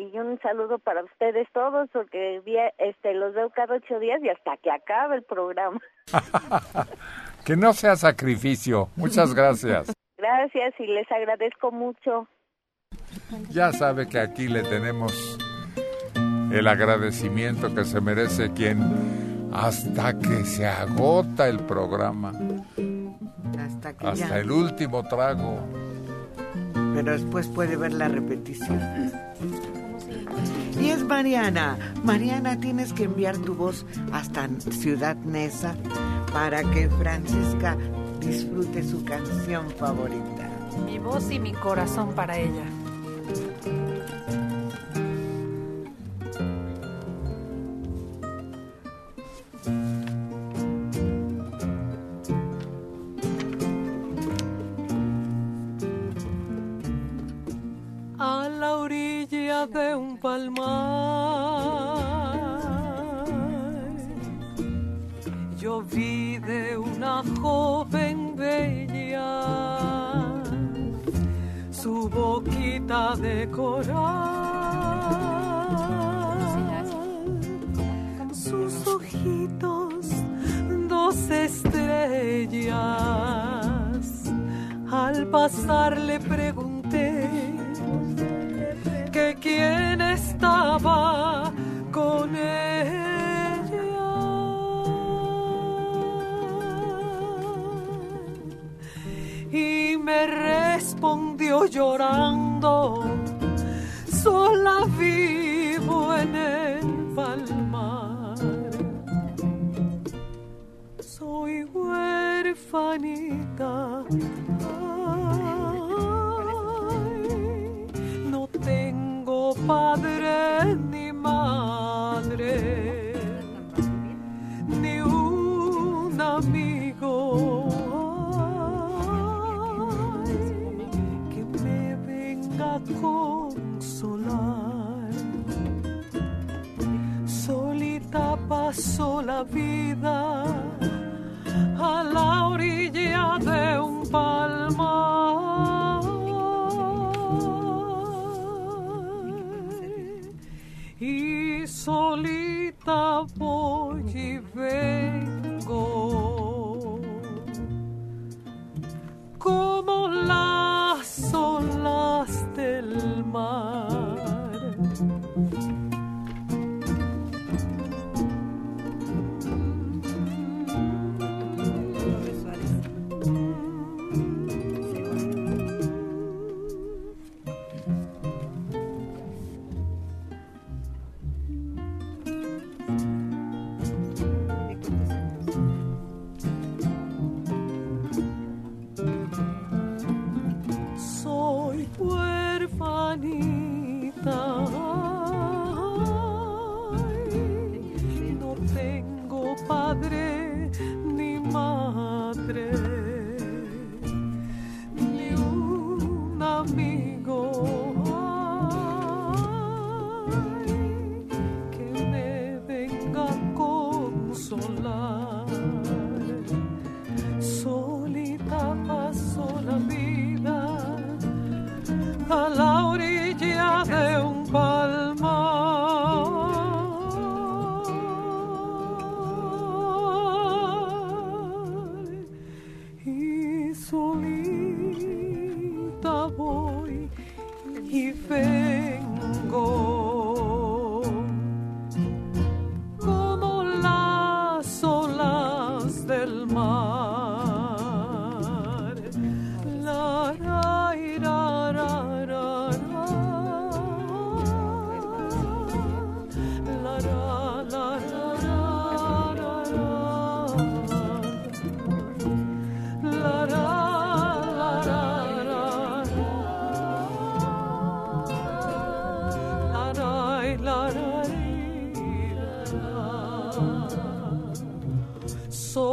Y un saludo para ustedes todos, porque vi- este, los veo cada ocho días y hasta que acabe el programa. Que no sea sacrificio. Muchas gracias. Gracias y les agradezco mucho. Ya sabe que aquí le tenemos el agradecimiento que se merece quien hasta que se agota el programa, Hasta que hasta ya. el último trago. Pero después puede ver la repetición. Y es Mariana. Mariana, tienes que enviar tu voz hasta Ciudad Neza para que Francisca disfrute su canción favorita. Mi voz y mi corazón para ella. Palmar.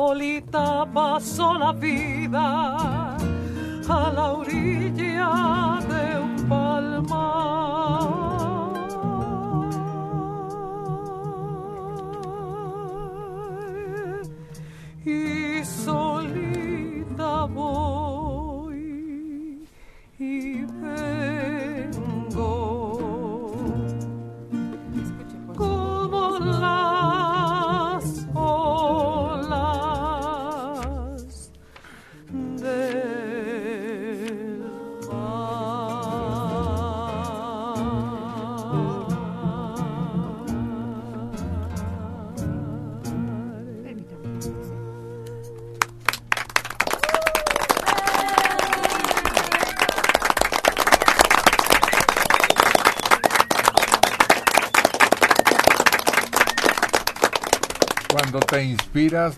solita pasó la vida a la orilla de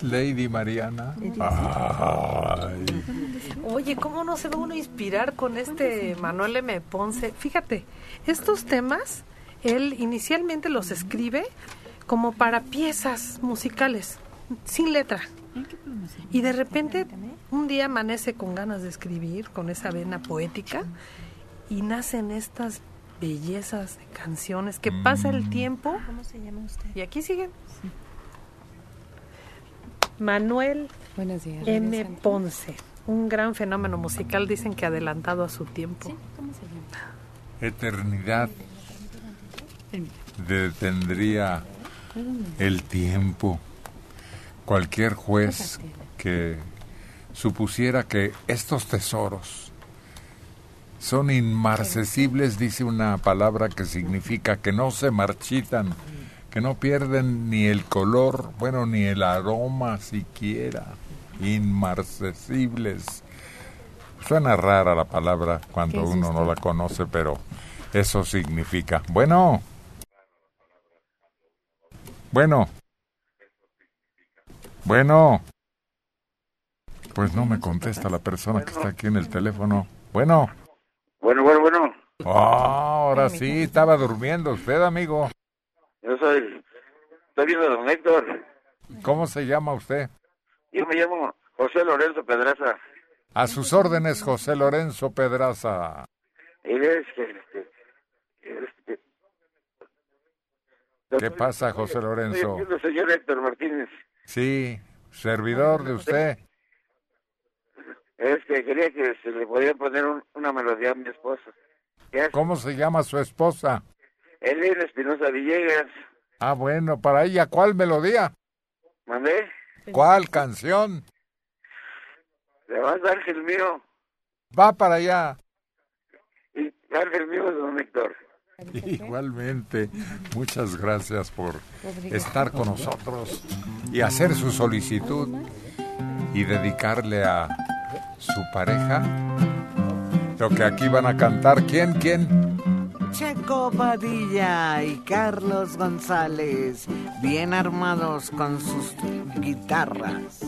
Lady Mariana. Oye, ¿cómo no se va uno a inspirar con este Manuel M. Ponce? Fíjate, estos temas, él inicialmente los escribe como para piezas musicales, sin letra. Y de repente un día amanece con ganas de escribir, con esa vena poética, y nacen estas bellezas de canciones que pasa el mm. tiempo. ¿Cómo se llama usted? Y aquí siguen. Manuel Buenos días. M. Ponce, un gran fenómeno musical, dicen que adelantado a su tiempo. ¿Cómo se llama? Eternidad detendría el tiempo. Cualquier juez que supusiera que estos tesoros son inmarcesibles, dice una palabra que significa que no se marchitan, que no pierden ni el color, bueno, ni el aroma siquiera, inmarcesibles. Suena rara la palabra cuando ¿Qué es uno no la conoce, pero eso significa. Bueno. Bueno. Bueno. Pues no me contesta la persona que está aquí en el teléfono. Bueno. Bueno, bueno, bueno. Ah, ahora sí, estaba durmiendo usted, amigo. Yo soy. Estoy viendo a don Héctor. ¿Cómo se llama usted? Yo me llamo José Lorenzo Pedraza. A sus órdenes, José Lorenzo Pedraza. Y es que. Este, este, ¿Qué pasa, José Lorenzo? El señor Héctor Martínez. Sí, servidor de usted. Es que quería que se le podía poner un- una melodía a mi esposa. ¿Qué ¿Cómo se llama su esposa? Elena Espinosa Villegas. Ah, bueno, para ella, ¿cuál melodía? ¿Mandé? ¿Cuál canción? Le vas a Ángel mío. Va para allá. Y Ángel mío es don Héctor. Igualmente, muchas gracias por estar con nosotros y hacer su solicitud y dedicarle a su pareja lo que aquí van a cantar. ¿Quién? ¿Quién? Checo Padilla y Carlos González, bien armados con sus guitarras.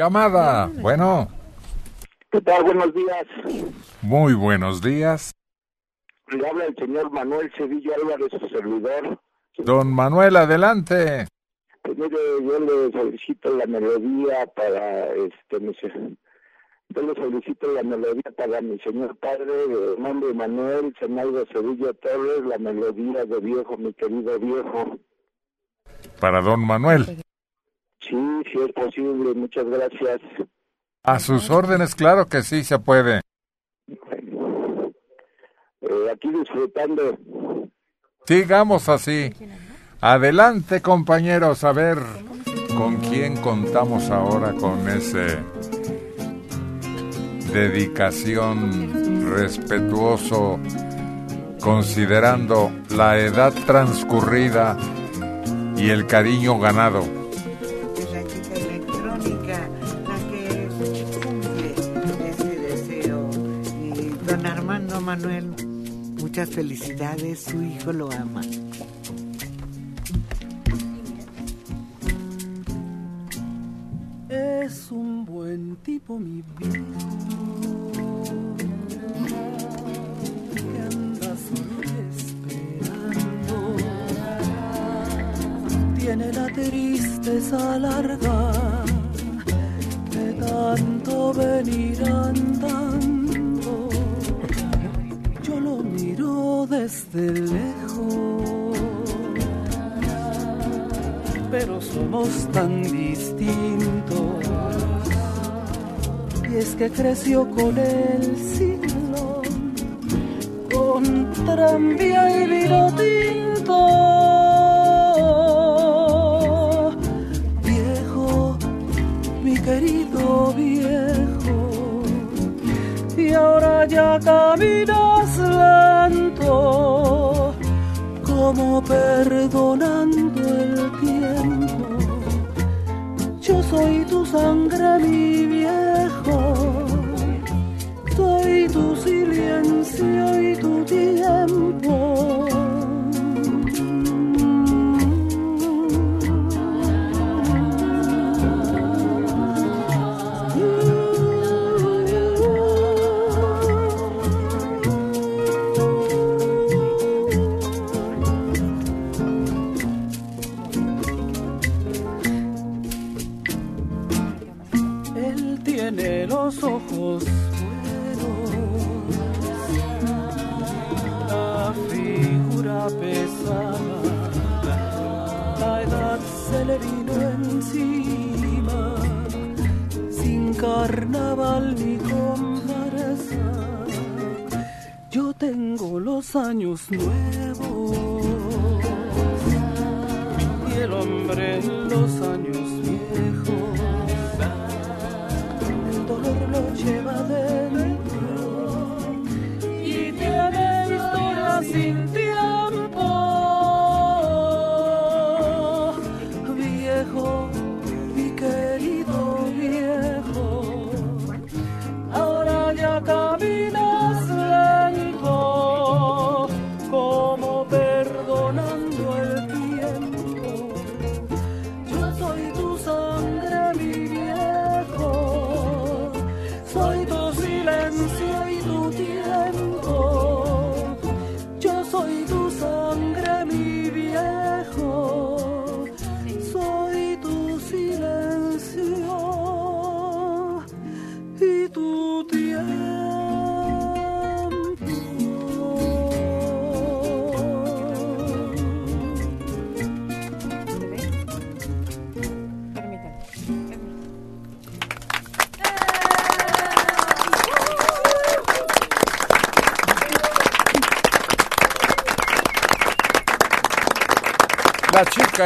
Llamada. Bueno, ¿Qué tal? Buenos días. muy buenos días. Le habla el señor Manuel Cedillo Álvarez, su servidor. Don Manuel, adelante. Pues mire, yo le solicito la melodía para este mi yo le solicito la melodía para mi señor padre, de nombre Manuel Zenaldo Sevilla Torres, la melodía de viejo, mi querido viejo. Para don Manuel. Sí, si es posible, muchas gracias. A sus órdenes, claro que sí se puede. Eh, aquí disfrutando. Sigamos así. Adelante, compañeros, a ver con quién contamos ahora con ese dedicación respetuoso considerando la edad transcurrida y el cariño ganado. Electrónica, la que cumple ese deseo. Y don Armando Manuel, muchas felicidades, su hijo lo ama. Es un buen tipo, mi viejo, tristeza larga de tanto venir andando. Yo lo miro desde lejos pero somos tan distintos. Y es que creció con el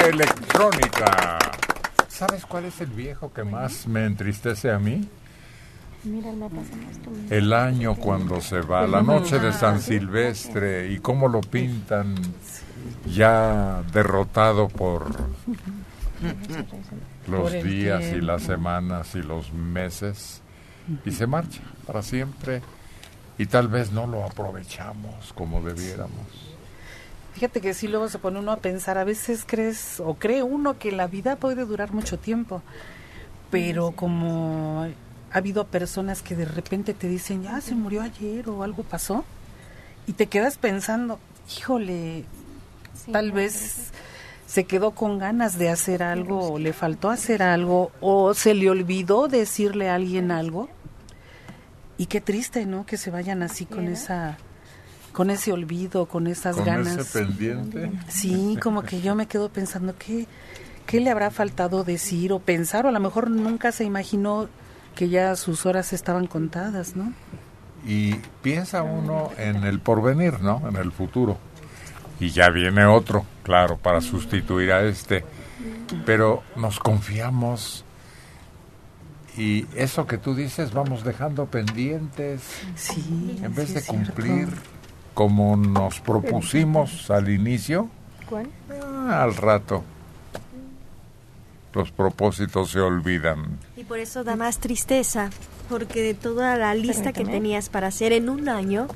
Electrónica. ¿Sabes cuál es el viejo que más me entristece a mí? Mira, me pasamos tú. El año cuando se va, la noche de San Silvestre y cómo lo pintan ya derrotado por los días y las semanas y los meses y se marcha para siempre y tal vez no lo aprovechamos como debiéramos. Fíjate que sí, luego se pone uno a pensar, a veces crees o cree uno que la vida puede durar mucho tiempo, pero como ha habido personas que de repente te dicen, ya se murió ayer o algo pasó, y te quedas pensando, híjole, Tal vez se quedó con ganas de hacer algo o le faltó hacer algo o se le olvidó decirle a alguien algo. Y qué triste, ¿no? Que se vayan así con esa con ese olvido, con esas Con ganas. ese pendiente. Sí, como que yo me quedo pensando que qué le habrá faltado decir o pensar o a lo mejor nunca se imaginó que ya sus horas estaban contadas, ¿no? Y piensa uno en el porvenir, ¿no? En el futuro. Y ya viene otro, claro, para sustituir a este. Pero nos confiamos. Y eso que tú dices, vamos dejando pendientes. Sí. En vez sí de cierto. Como nos propusimos al inicio, ¿Cuál? ah, al rato los propósitos se olvidan. Y por eso da más tristeza, porque de toda la lista que tenías para hacer en un año,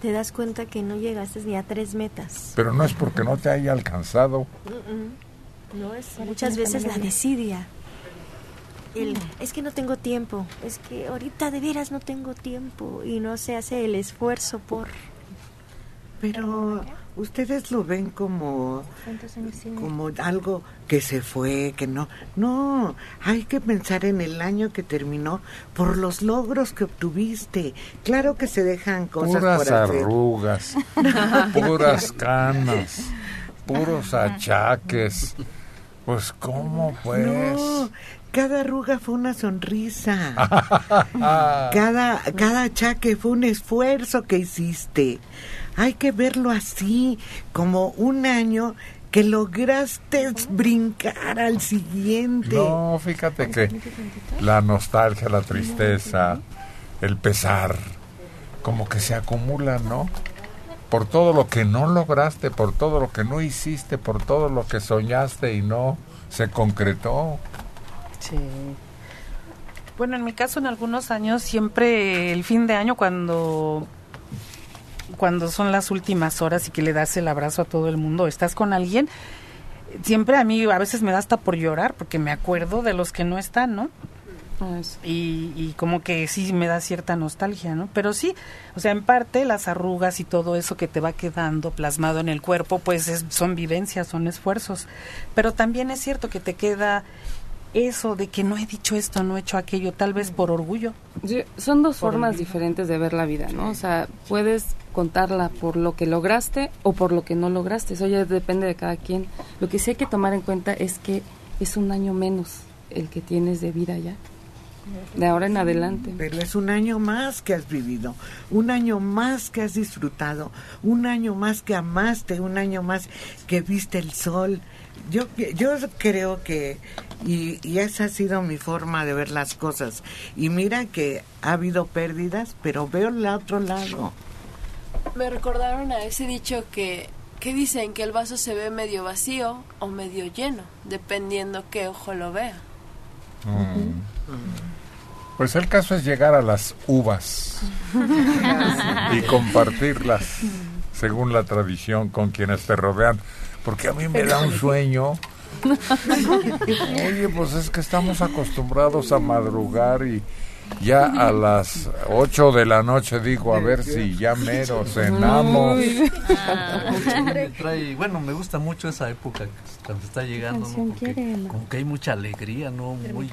te das cuenta que no llegaste ni a tres metas. Pero no es porque no te haya alcanzado. Mm, mm. No es muchas veces la desidia. El, es que no tengo tiempo, es que ahorita de veras no tengo tiempo y no se hace el esfuerzo por... Pero ustedes lo ven como como algo que se fue, que no. No, hay que pensar en el año que terminó por los logros que obtuviste. Claro que se dejan cosas Puras por hacer. arrugas, puras canas, puros achaques. Pues, ¿cómo pues? No, cada arruga fue una sonrisa. cada, cada achaque fue un esfuerzo que hiciste. Hay que verlo así, como un año que lograste brincar al siguiente. No, fíjate que la nostalgia, la tristeza, el pesar, como que se acumulan, ¿no? Por todo lo que no lograste, por todo lo que no hiciste, por todo lo que soñaste y no se concretó. Sí. Bueno, en mi caso, en algunos años, siempre el fin de año, cuando cuando son las últimas horas y que le das el abrazo a todo el mundo, estás con alguien, siempre a mí a veces me da hasta por llorar porque me acuerdo de los que no están, ¿no? Y, y como que sí me da cierta nostalgia, ¿no? Pero sí, o sea, en parte las arrugas y todo eso que te va quedando plasmado en el cuerpo, pues es- son vivencias, son esfuerzos. Pero también es cierto que te queda eso de que no he dicho esto, no he hecho aquello, tal vez por orgullo. Son dos Por formas diferentes de ver la vida, ¿no? O sea, puedes contarla por lo que lograste o por lo que no lograste. Eso ya depende de cada quien. Lo que sí hay que tomar en cuenta es que es un año menos el que tienes de vida ya. De ahora en adelante. Pero es un año más que has vivido, un año más que has disfrutado, un año más que amaste, un año más que viste el sol. Yo, yo creo que, y, y esa ha sido mi forma de ver las cosas. Y mira que ha habido pérdidas, pero veo el otro lado. Me recordaron a ese dicho que, que dicen que el vaso se ve medio vacío o medio lleno, dependiendo qué ojo lo vea. Mm. Pues el caso es llegar a las uvas y compartirlas según la tradición con quienes te rodean. Porque a mí me da un sueño. Oye, pues es que estamos acostumbrados a madrugar y ya a las 8 de la noche digo, a ver si ya mero cenamos. Me trae- bueno, me gusta mucho esa época cuando está llegando, ¿no? Porque como que hay mucha alegría, ¿no? Muy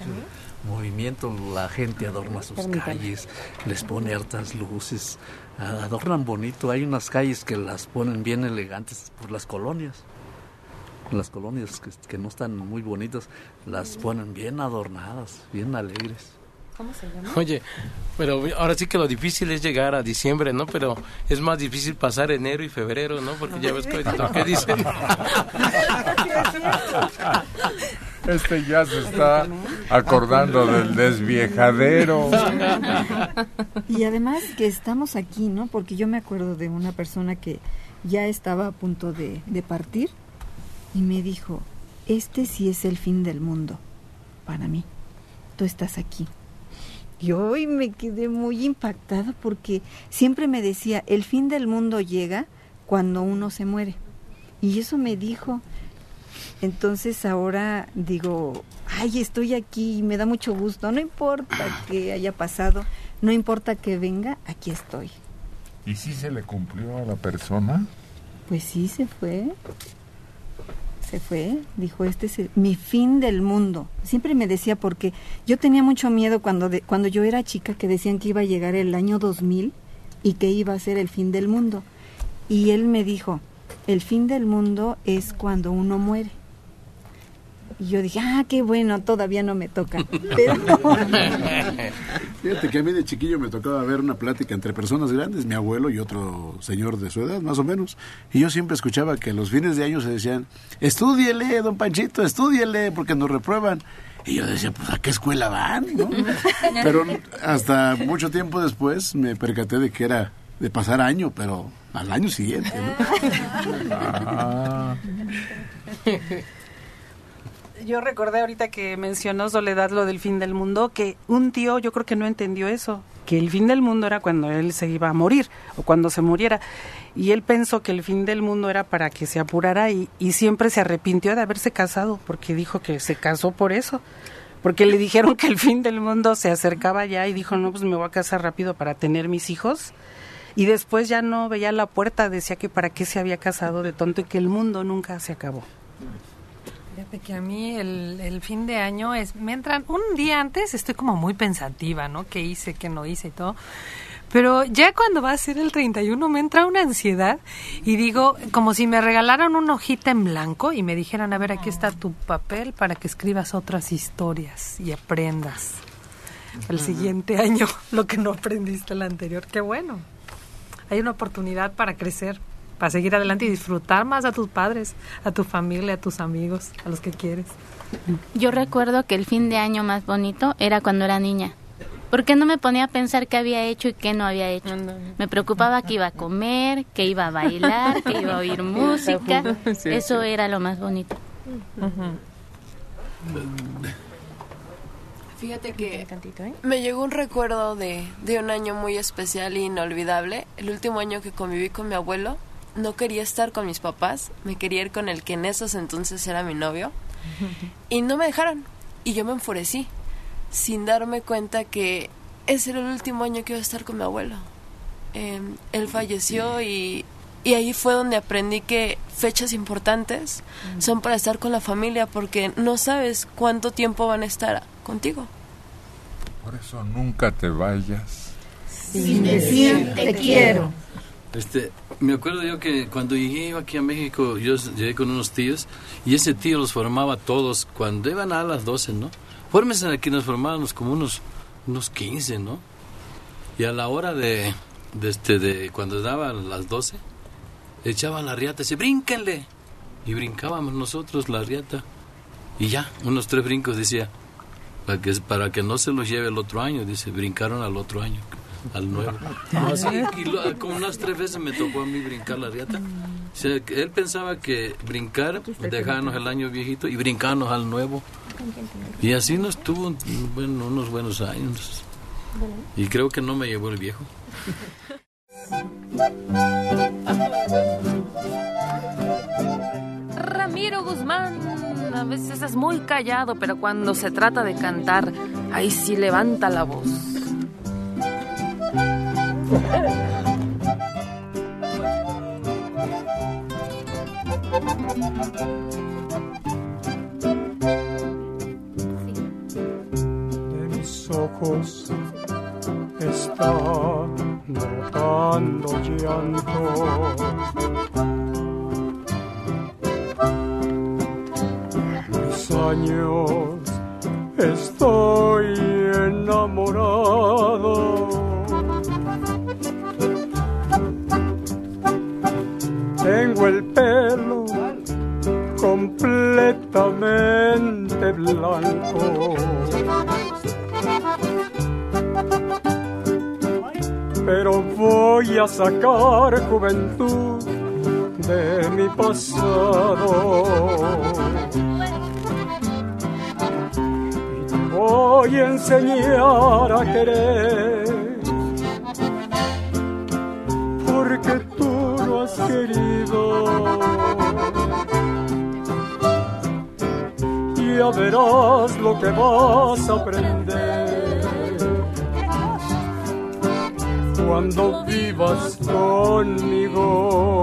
movimiento, la gente adorna sus calles, les pone hartas luces, adornan bonito. Hay unas calles que las ponen bien elegantes por las colonias. Las colonias que, que no están muy bonitas, las ponen bien adornadas, bien alegres. ¿Cómo se llama? Oye, pero ahora sí que lo difícil es llegar a diciembre, ¿no? Pero es más difícil pasar enero y febrero, ¿no? Porque ya ves que, que dicen. Este ya se está acordando del desviejadero. Y además que estamos aquí, ¿no? Porque yo me acuerdo de una persona que ya estaba a punto de, de partir y me dijo, este sí es el fin del mundo para mí. Tú estás aquí. Y hoy me quedé muy impactada porque siempre me decía, el fin del mundo llega cuando uno se muere. Y eso me dijo. Entonces ahora digo, ay, estoy aquí y me da mucho gusto. No importa que haya pasado, no importa que venga, aquí estoy. ¿Y si se le cumplió a la persona? Pues sí, se fue. Se fue, dijo, este es el- mi fin del mundo. Siempre me decía porque yo tenía mucho miedo cuando, de- cuando yo era chica que decían que iba a llegar el año 2000 y que iba a ser el fin del mundo. Y él me dijo, el fin del mundo es cuando uno muere. Y yo dije, ah, qué bueno, todavía no me toca. Pero Fíjate que a mí de chiquillo me tocaba ver una plática entre personas grandes, mi abuelo y otro señor de su edad, más o menos. Y yo siempre escuchaba que los fines de año se decían, estúdiele, don Panchito, estúdiele, porque nos reprueban. Y yo decía, pues, ¿a qué escuela van? no? Pero hasta mucho tiempo después me percaté de que era de pasar año, pero al año siguiente. ¿no? Ah. Yo recordé ahorita que mencionó Soledad lo del fin del mundo, que un tío yo creo que no entendió eso, que el fin del mundo era cuando él se iba a morir o cuando se muriera. Y él pensó que el fin del mundo era para que se apurara y, siempre se arrepintió de haberse casado, porque dijo que se casó por eso. Porque le dijeron que el fin del mundo se acercaba ya y dijo, no, pues me voy a casar rápido para tener mis hijos. Y después ya no veía la puerta, decía que para qué se había casado de tonto y que el mundo nunca se acabó. Fíjate que a mí el, el fin de año es, me entran un día antes, estoy como muy pensativa, ¿no? ¿Qué hice, qué no hice y todo? Pero ya cuando va a ser el 31 me entra una ansiedad y digo, como si me regalaran una hojita en blanco y me dijeran, a ver, aquí está tu papel para que escribas otras historias y aprendas el siguiente año lo que no aprendiste el anterior. Qué bueno. Hay una oportunidad para crecer, para seguir adelante y disfrutar más a tus padres, a tu familia, a tus amigos, a los que quieres. Yo recuerdo que el fin de año más bonito era cuando era niña. Porque no me ponía a pensar qué había hecho y qué no había hecho. Me preocupaba que iba a comer, que iba a bailar, que iba a oír música. Eso era lo más bonito. Fíjate que me llegó un recuerdo de, de un año muy especial e inolvidable. El último año que conviví con mi abuelo, no quería estar con mis papás, me quería ir con el que en esos entonces era mi novio. Y no me dejaron. Y yo me enfurecí, sin darme cuenta que ese era el último año que iba a estar con mi abuelo. Eh, él falleció y, y ahí fue donde aprendí que fechas importantes son para estar con la familia porque no sabes cuánto tiempo van a estar contigo. Por eso nunca te vayas. Sin decir, te quiero. Este, me acuerdo yo que cuando llegué aquí a México, yo llegué con unos tíos y ese tío los formaba todos cuando iban a las 12, ¿no? Fórmense aquí, nos formábamos como unos, unos 15, ¿no? Y a la hora de, de, este, de cuando daban las 12, echaban la riata y decía, brínquenle. Y brincábamos nosotros la riata. Y ya, unos tres brincos decía, para que, para que no se los lleve el otro año, dice, brincaron al otro año, al nuevo. Así, y lo- como unas tres veces me tocó a mí brincar la riata. O sea, él pensaba que brincar, dejarnos el año viejito y brincarnos al nuevo. Y así nos tuvo bueno, unos buenos años. Y creo que no me llevó el viejo. Ramiro Guzmán, a veces es muy callado, pero cuando se trata de cantar, ahí sí levanta la voz. De mis ojos está brotando llanto. Mis años estoy enamorado. Tengo el pelo completamente blanco. Pero voy a sacar juventud de mi pasado. Voy a enseñar a querer. Porque has querido. Ya verás lo que vas a aprender cuando vivas conmigo.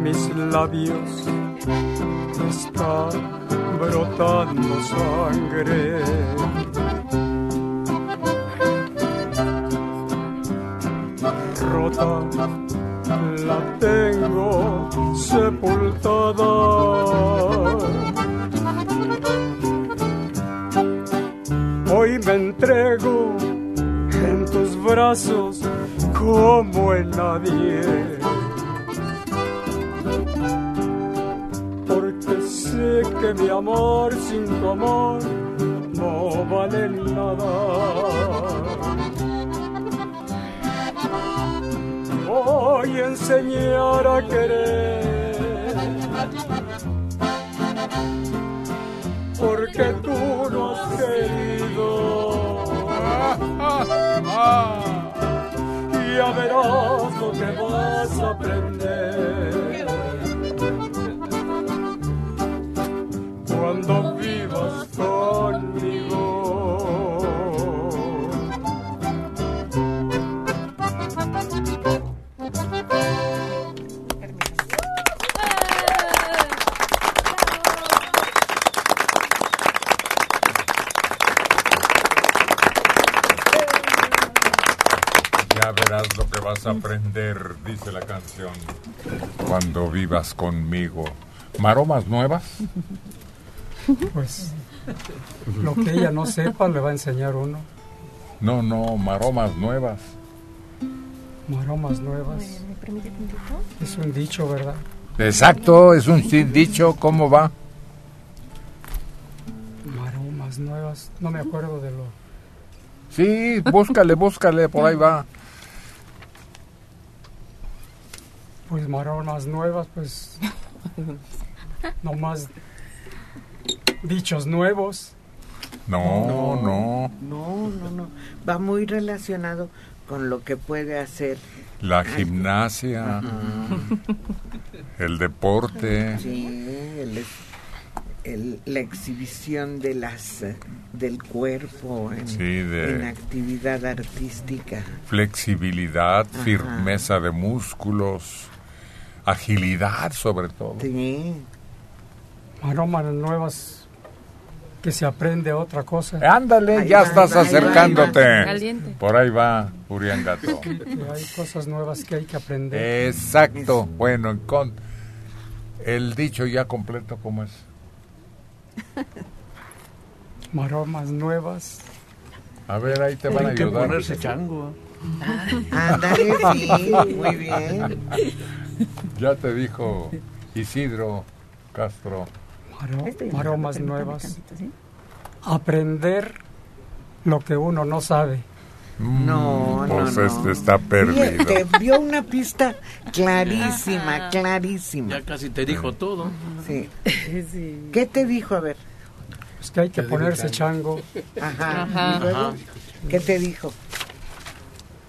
Mis labios está brotando sangre. Rota la tengo sepultada. Hoy me entrego en tus brazos como en nadie. Porque sé que mi amor sin tu amor no vale nada. Voy a enseñar a querer. Porque tú no has querido. Ya verás lo que vas a aprender. Cuando canción. Cuando vivas conmigo. ¿Maromas nuevas? Pues lo que ella no sepa le va a enseñar uno. No, no, maromas nuevas. Maromas nuevas. ¿Me permite tantito? Es un dicho, ¿verdad? Exacto, es un dicho. ¿Cómo va? Maromas nuevas. No me acuerdo de lo. Sí, búscale, búscale, por ahí va. Pues maromas nuevas, pues. No más dichos nuevos. No, no. No, no, no. Va muy relacionado con lo que puede hacer. La gimnasia, el deporte. Sí, el- el- la exhibición de las del cuerpo en, Sí, de- en actividad artística. flexibilidad, Ajá. firmeza de músculos, agilidad sobre todo. Sí. Maromas nuevas que se aprende otra cosa. Ándale, Ahí ya va, estás ahí va. acercándote. Por ahí va, Urián Gato. Que hay cosas nuevas que hay que aprender. Exacto. Bueno, con el dicho ya completo, ¿cómo es? Maromas nuevas. A ver, ahí te van a Hay que ayudar. ponerse chango. Ándale, sí, muy bien. Ya te dijo Isidro Castro. Maro- maromas nuevas. Aprender lo que uno no sabe. No, no, Pues no. este está perdido. Te dio una pista clarísima, clarísima. Ya casi te dijo todo. Sí. ¿Qué te dijo? A ver. Es que hay que ponerse chango. Ajá. Ajá. ¿Y luego? Ajá. ¿Qué te dijo?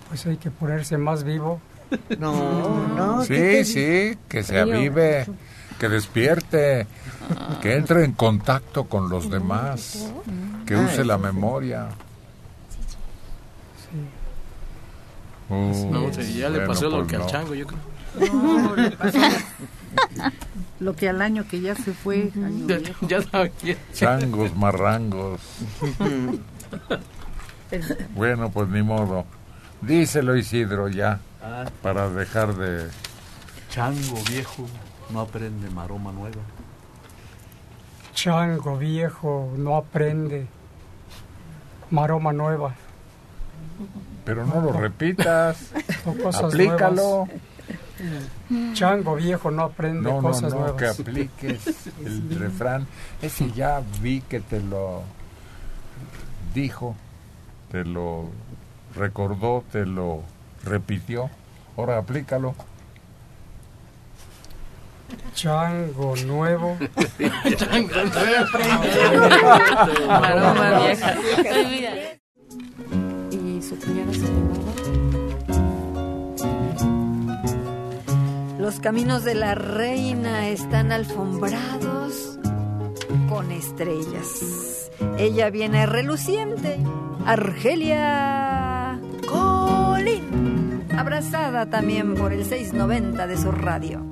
Pues hay que ponerse más vivo. No, no. ¿qué te Sí, sí, que se avive, que despierte, que entre en contacto con los demás, que Ah, use la memoria. Uh, No, sí, ya le bueno, pasó lo pues que al chango, yo creo. No, le pasó lo que al año que ya se fue. año Ya- viejo. ya sabe quién. Changos, marrangos. Bueno, pues ni modo. Díselo Isidro ya, Ah. para dejar de... Chango viejo no aprende maroma nueva. Chango viejo no aprende. Maroma nueva. Pero no lo repitas. O cosas Aplícalo. nuevas. Chango viejo no aprende No, no, cosas no, nuevas. que apliques el refrán. Ese ya vi que te lo dijo, te lo recordó, te lo repitió. Ahora aplícalo. Chango nuevo. Chango vieja. Y su cuñada se llamaba. Los caminos de la reina están alfombrados con estrellas. Ella viene reluciente. Argelia. Abrazada también por el 690 de su radio.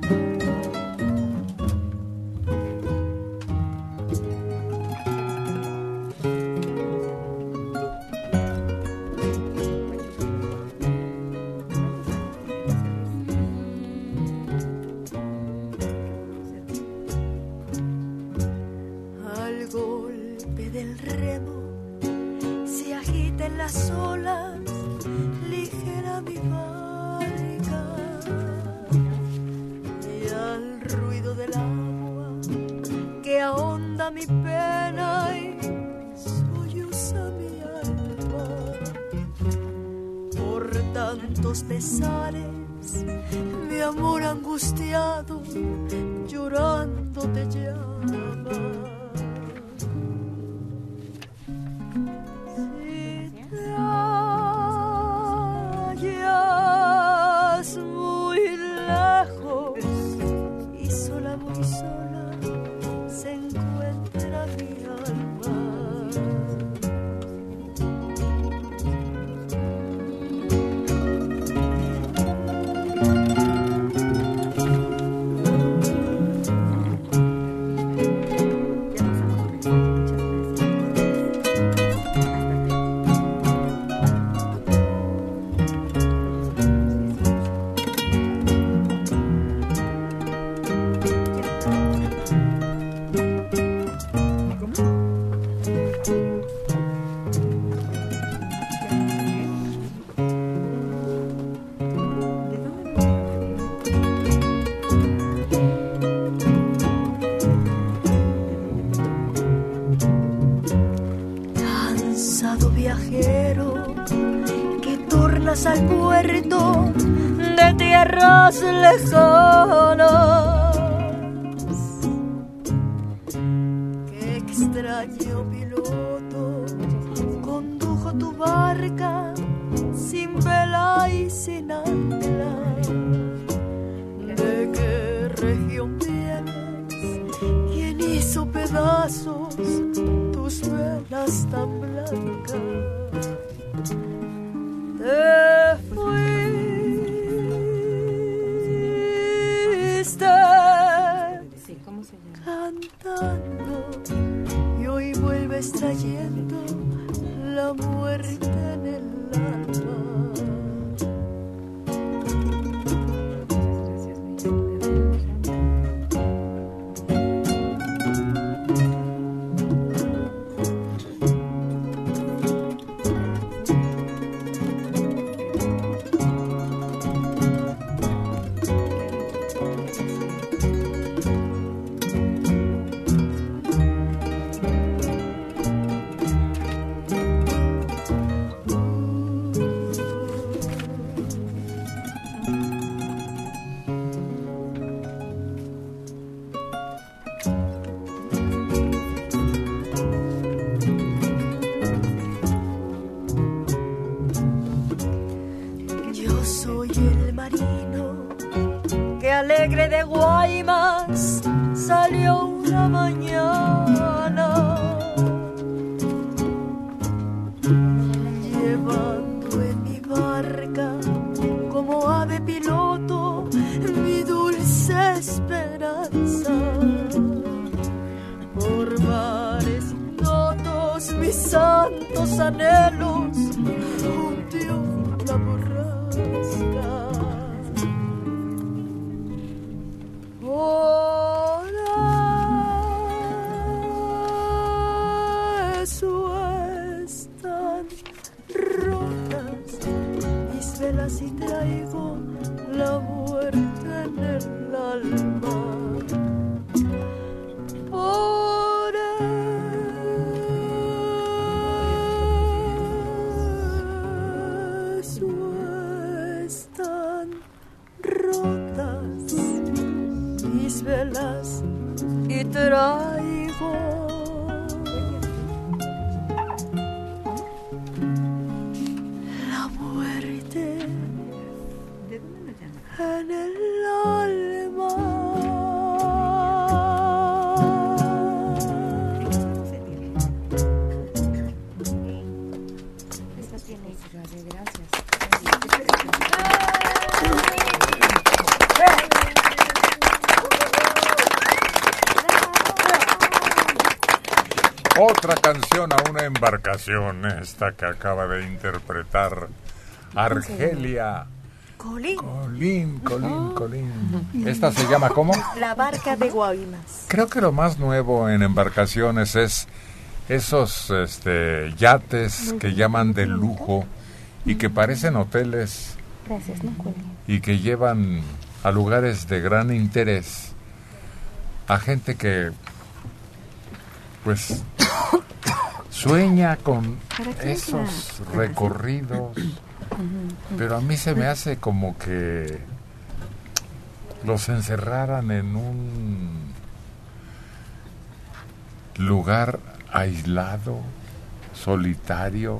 Esta que acaba de interpretar Argelia. Colín. Colín, Colín, Colín. ¿Esta se llama cómo? La barca de Guaymas. Creo que lo más nuevo en embarcaciones es esos este, yates que llaman de lujo y que parecen hoteles Gracias, no y que llevan a lugares de gran interés a gente que pues sueña con ¿Para qué es esos recorridos pero a mí se me hace como que los encerraran en un lugar aislado, solitario,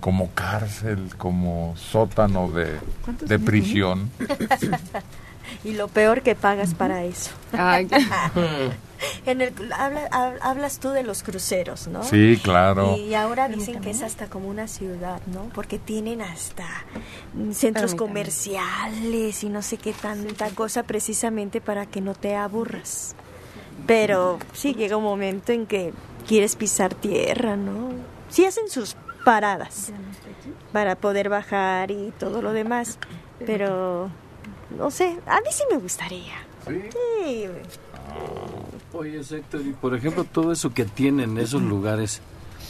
como cárcel, como sótano de, ¿Cuántos de prisión. y lo peor que pagas para eso. Ay. en el, habla- hab- hablas tú de los cruceros, ¿no? Sí, claro. Y ahora dicen que es hasta como una ciudad, ¿no? Porque tienen hasta mm, centros Permítame. comerciales y no sé qué tanta cosa precisamente para que no te aburras. Pero sí llega un momento en que quieres pisar tierra, ¿no? Sí hacen sus paradas para poder bajar y todo lo demás, pero no sé, a mí sí me gustaría. Sí. Oye, Héctor, y por ejemplo, todo eso que tienen esos lugares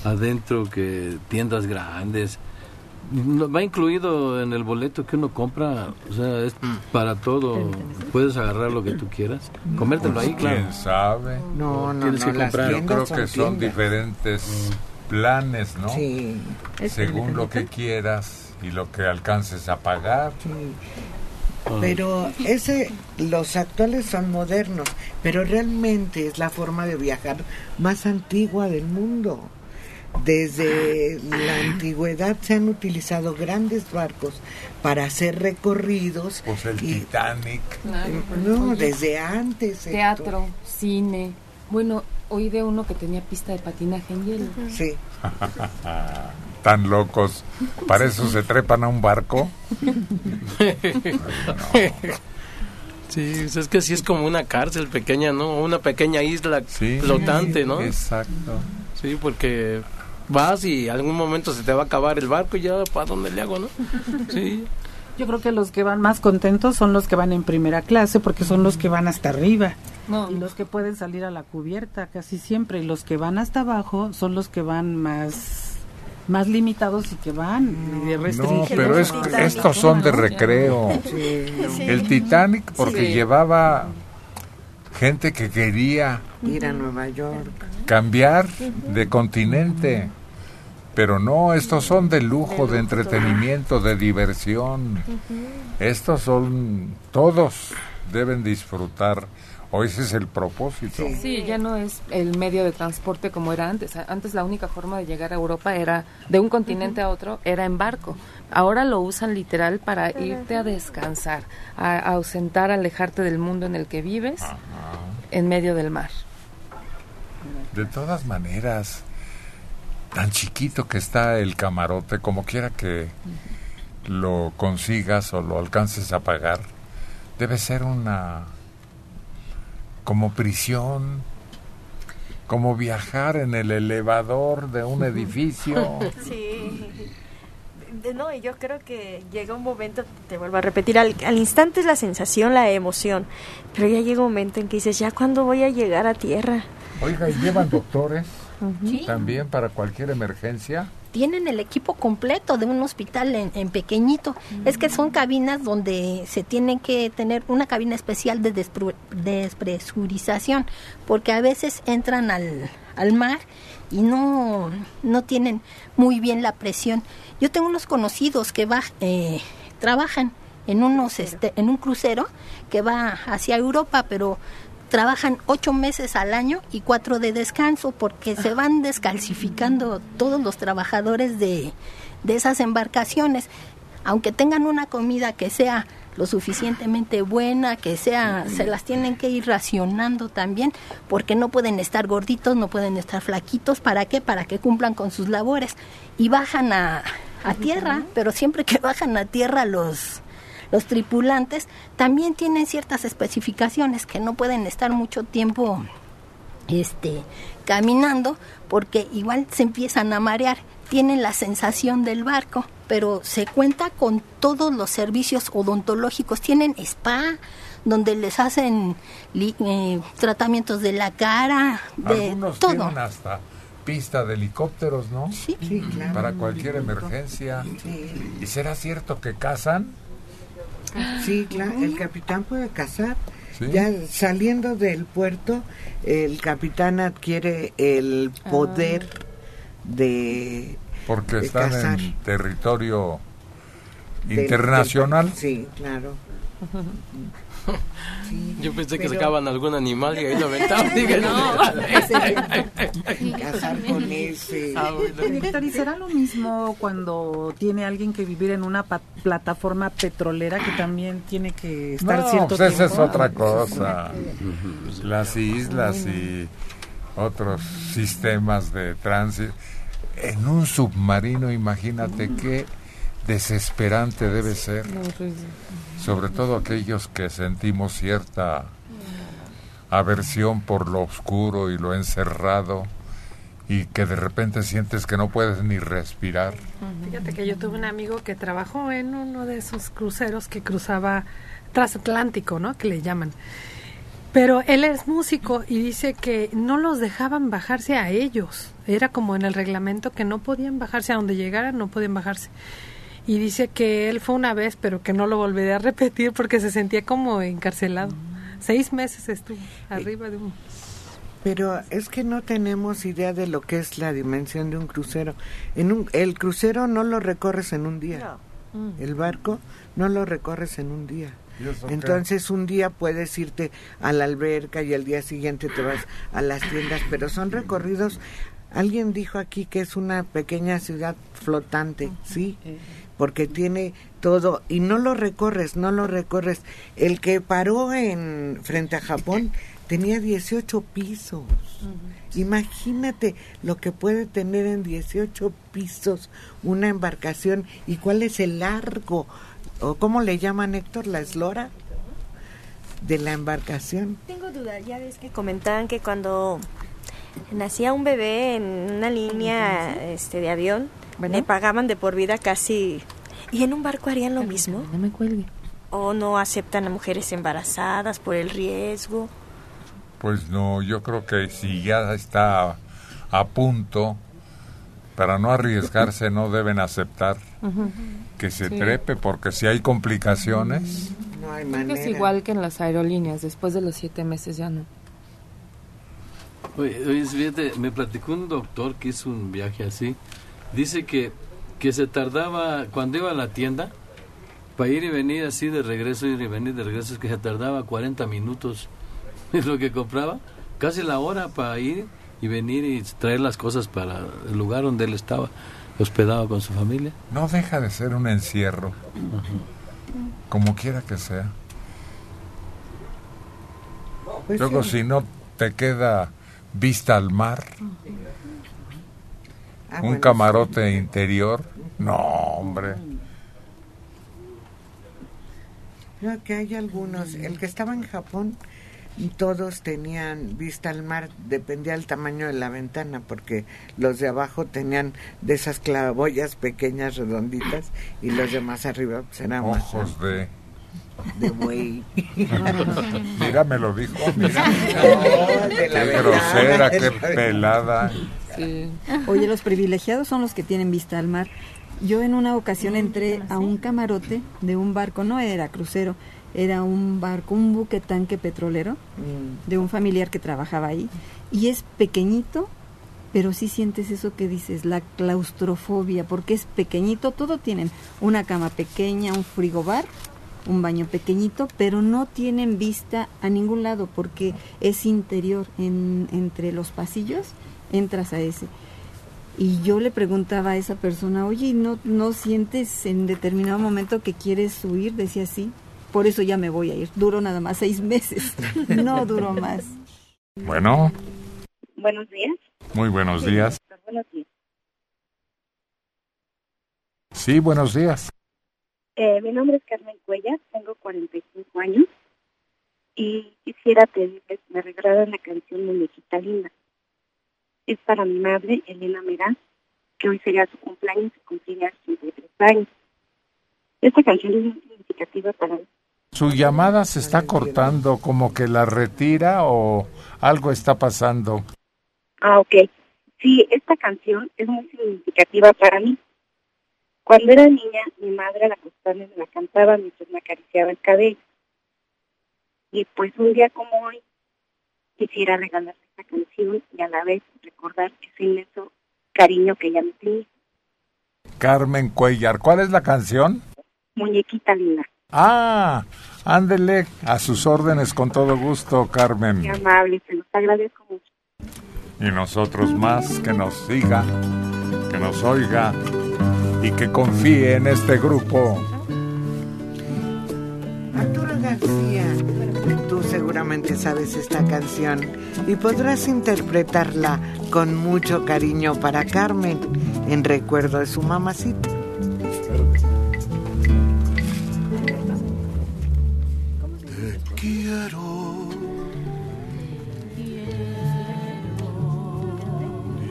adentro, que tiendas grandes, ¿no- ¿va incluido en el boleto que uno compra? O sea, es para todo. Puedes agarrar lo que tú quieras. Comértelo ahí, claro. ¿Quién sabe? No, no, no, que las comprar. Yo creo que son diferentes planes, ¿no? Sí. Según lo que quieras y lo que alcances a pagar. Pero ese, los actuales son modernos, pero realmente es la forma de viajar más antigua del mundo. Desde la antigüedad se han utilizado grandes barcos para hacer recorridos. Pues el y- Titanic. No, Oye, desde antes. Teatro, cine. Bueno, oí de uno que tenía pista de patinaje en hielo. Sí. Tan locos. Para eso se trepan a un barco. Sí, pues es que sí es como una cárcel pequeña, ¿no? Una pequeña isla flotante, ¿no? Exacto. Sí, porque vas y algún momento se te va a acabar el barco y ya, ¿para dónde le hago, no? Sí. Yo creo que los que van más contentos son los que van en primera clase porque son los que van hasta arriba. y los que pueden salir a la cubierta casi siempre. Y los que van hasta abajo son los que van más más limitados y que van y de No, pero es, estos son de recreo. Sí. El Titanic porque Sí. llevaba gente que quería Ir a Nueva York. cambiar de continente. Pero no, estos son de lujo, de entretenimiento, de diversión. Estos son, todos deben disfrutar. O ese es el propósito. Sí, ya no es el medio de transporte como era antes. A- Antes la única forma de llegar a Europa era de un continente a otro, era en barco. Ahora lo usan literal para irte a descansar, a, a ausentar, alejarte del mundo en el que vives en medio del mar. De todas maneras, tan chiquito que está el camarote, como quiera que lo consigas o lo alcances a pagar, debe ser una como prisión, como viajar en el elevador de un edificio. Sí. No, y yo creo que llega un momento, te vuelvo a repetir, al, al instante es la sensación, la emoción, pero ya llega un momento en que dices, ¿ya cuándo voy a llegar a tierra? Oiga, ¿y llevan doctores Sí. también para cualquier emergencia? Tienen el equipo completo de un hospital en, en pequeñito. Es que son cabinas donde se tiene que tener una cabina especial de despresurización, porque a veces entran al, al mar y no, no tienen muy bien la presión. Yo tengo unos conocidos que va, eh, trabajan en unos este, en un crucero que va hacia Europa, pero trabajan ocho meses al año y cuatro de descanso porque se van descalcificando todos los trabajadores de, de esas embarcaciones. Aunque tengan una comida que sea lo suficientemente buena, que sea, se las tienen que ir racionando también, porque no pueden estar gorditos, no pueden estar flaquitos, ¿para qué? Para que cumplan con sus labores. Y bajan a, a tierra, pero siempre que bajan a tierra los, los tripulantes también tienen ciertas especificaciones que no pueden estar mucho tiempo este caminando porque igual se empiezan a marear, tienen la sensación del barco, pero se cuenta con todos los servicios odontológicos, tienen spa donde les hacen eh, tratamientos de la cara, de Algunos todo. tienen hasta pista de helicópteros, ¿no? Sí, claro. Para cualquier emergencia. ¿Y será cierto que cazan? Sí, claro, el capitán puede cazar. Sí. Ya saliendo del puerto, el capitán adquiere el poder de Porque de están cazar. en territorio Del- internacional. del- sí, claro. Yo pensé que pero- sacaban algún animal y ahí lo aventaban. No. Cazar con ese. Ah, bueno. Héctor, ¿y será lo mismo cuando tiene alguien que vivir en una plataforma petrolera que también tiene que estar No, cierto pues esa es otra cosa. Las islas y otros sistemas de tránsito. En un submarino, imagínate qué desesperante debe ser. Sobre todo aquellos que sentimos cierta aversión por lo oscuro y lo encerrado y que de repente sientes que no puedes ni respirar. Fíjate que yo tuve un amigo que trabajó en uno de esos cruceros que cruzaba transatlántico, ¿no? Que le llaman. Pero él es músico y dice que no los dejaban bajarse a ellos. Era como en el reglamento que no podían bajarse a donde llegaran, no podían bajarse. Y dice que él fue una vez, pero que no lo volvería a repetir porque se sentía como encarcelado. Seis meses estuvo arriba de un... Pero es que no tenemos idea de lo que es la dimensión de un crucero. En un, el crucero no lo recorres en un día. El barco no lo recorres en un día. Entonces un día puedes irte a la alberca y al día siguiente te vas a las tiendas, pero son recorridos. Alguien dijo aquí que es una pequeña ciudad flotante, sí, porque tiene todo y no lo recorres, no lo recorres. El que paró en frente a Japón tenía 18 pisos. Imagínate lo que puede tener en 18 pisos una embarcación y cuál es el largo o cómo le llaman Héctor la eslora de la embarcación. Tengo duda, ya ves que comentaban que cuando nacía un bebé en una línea este de avión, le pagaban de por vida casi... ¿Y en un barco harían lo mismo? No me cuelgue. ¿O no aceptan a mujeres embarazadas por el riesgo? Pues no, yo creo que si ya está a punto, para no arriesgarse no deben aceptar que se Sí. trepe, porque si hay complicaciones, No hay Creo que es manera. igual que en las aerolíneas, después de los siete meses ya no. Oye, oye, fíjate, me platicó un doctor que hizo un viaje así. Dice que, que se tardaba, cuando iba a la tienda, para ir y venir así de regreso, ir y venir de regreso, es que se tardaba 40 minutos. Es lo que compraba, casi la hora para ir y venir y traer las cosas para el lugar donde él estaba hospedado con su familia. no deja de ser un encierro, como quiera que sea. Pues Luego sí. si no te queda vista al mar, Ah, un bueno, camarote interior, no, hombre. No, que hay algunos. El que estaba en Japón, todos tenían vista al mar, dependía del tamaño de la ventana, porque los de abajo tenían de esas claraboyas pequeñas, redonditas, y los de más arriba pues, eran más Ojos de... de buey. Mira, me lo dijo, mira. No, de la Qué ventana, grosera, de qué la ventana. Pelada. Oye, los privilegiados son los que tienen vista al mar. Yo en una ocasión entré a un camarote de un barco, no era crucero, era un barco, un buque tanque petrolero Mm. de un familiar que trabajaba ahí. Y es pequeñito, pero sí sientes eso que dices, la claustrofobia, porque es pequeñito, todo tienen una cama pequeña, un frigobar, un baño pequeñito, pero no tienen vista a ningún lado porque es interior, en, entre los pasillos entras a ese. Y yo le preguntaba a esa persona, oye, ¿y ¿no, ¿no sientes en determinado momento que quieres huir? Decía sí, por eso ya me voy a ir. Duró nada más seis meses, no duró más. Bueno, Buenos días. muy buenos días. Buenos días. Sí, buenos días. Eh, mi nombre es Carmen Cuellar, tengo 45 años. y quisiera pedirles que me regalaran la canción Muñequita Linda. Es para mi madre, Elena Merán, que hoy sería su cumpleaños y cumpliría 53 años. Esta canción es significativa para mí. Su llamada se está cortando, como que la retira o algo está pasando. Ah, ok. Sí, esta canción es muy significativa para mí. Cuando era niña, mi madre la acostaba y me la cantaba mientras me acariciaba el cabello. Y pues un día como hoy, quisiera regalar esta canción y a la vez recordar ese inmenso cariño que ella me tenía. Carmen Cuellar, ¿cuál es la canción? Muñequita linda. Ah, ándele, a sus órdenes con todo gusto, Carmen. Muy amable, se los agradezco mucho. Y nosotros más, que nos siga, que nos oiga y que confíe en este grupo. Arturo García, tú seguramente sabes esta canción y podrás interpretarla con mucho cariño para Carmen en recuerdo de su mamacita. Te quiero.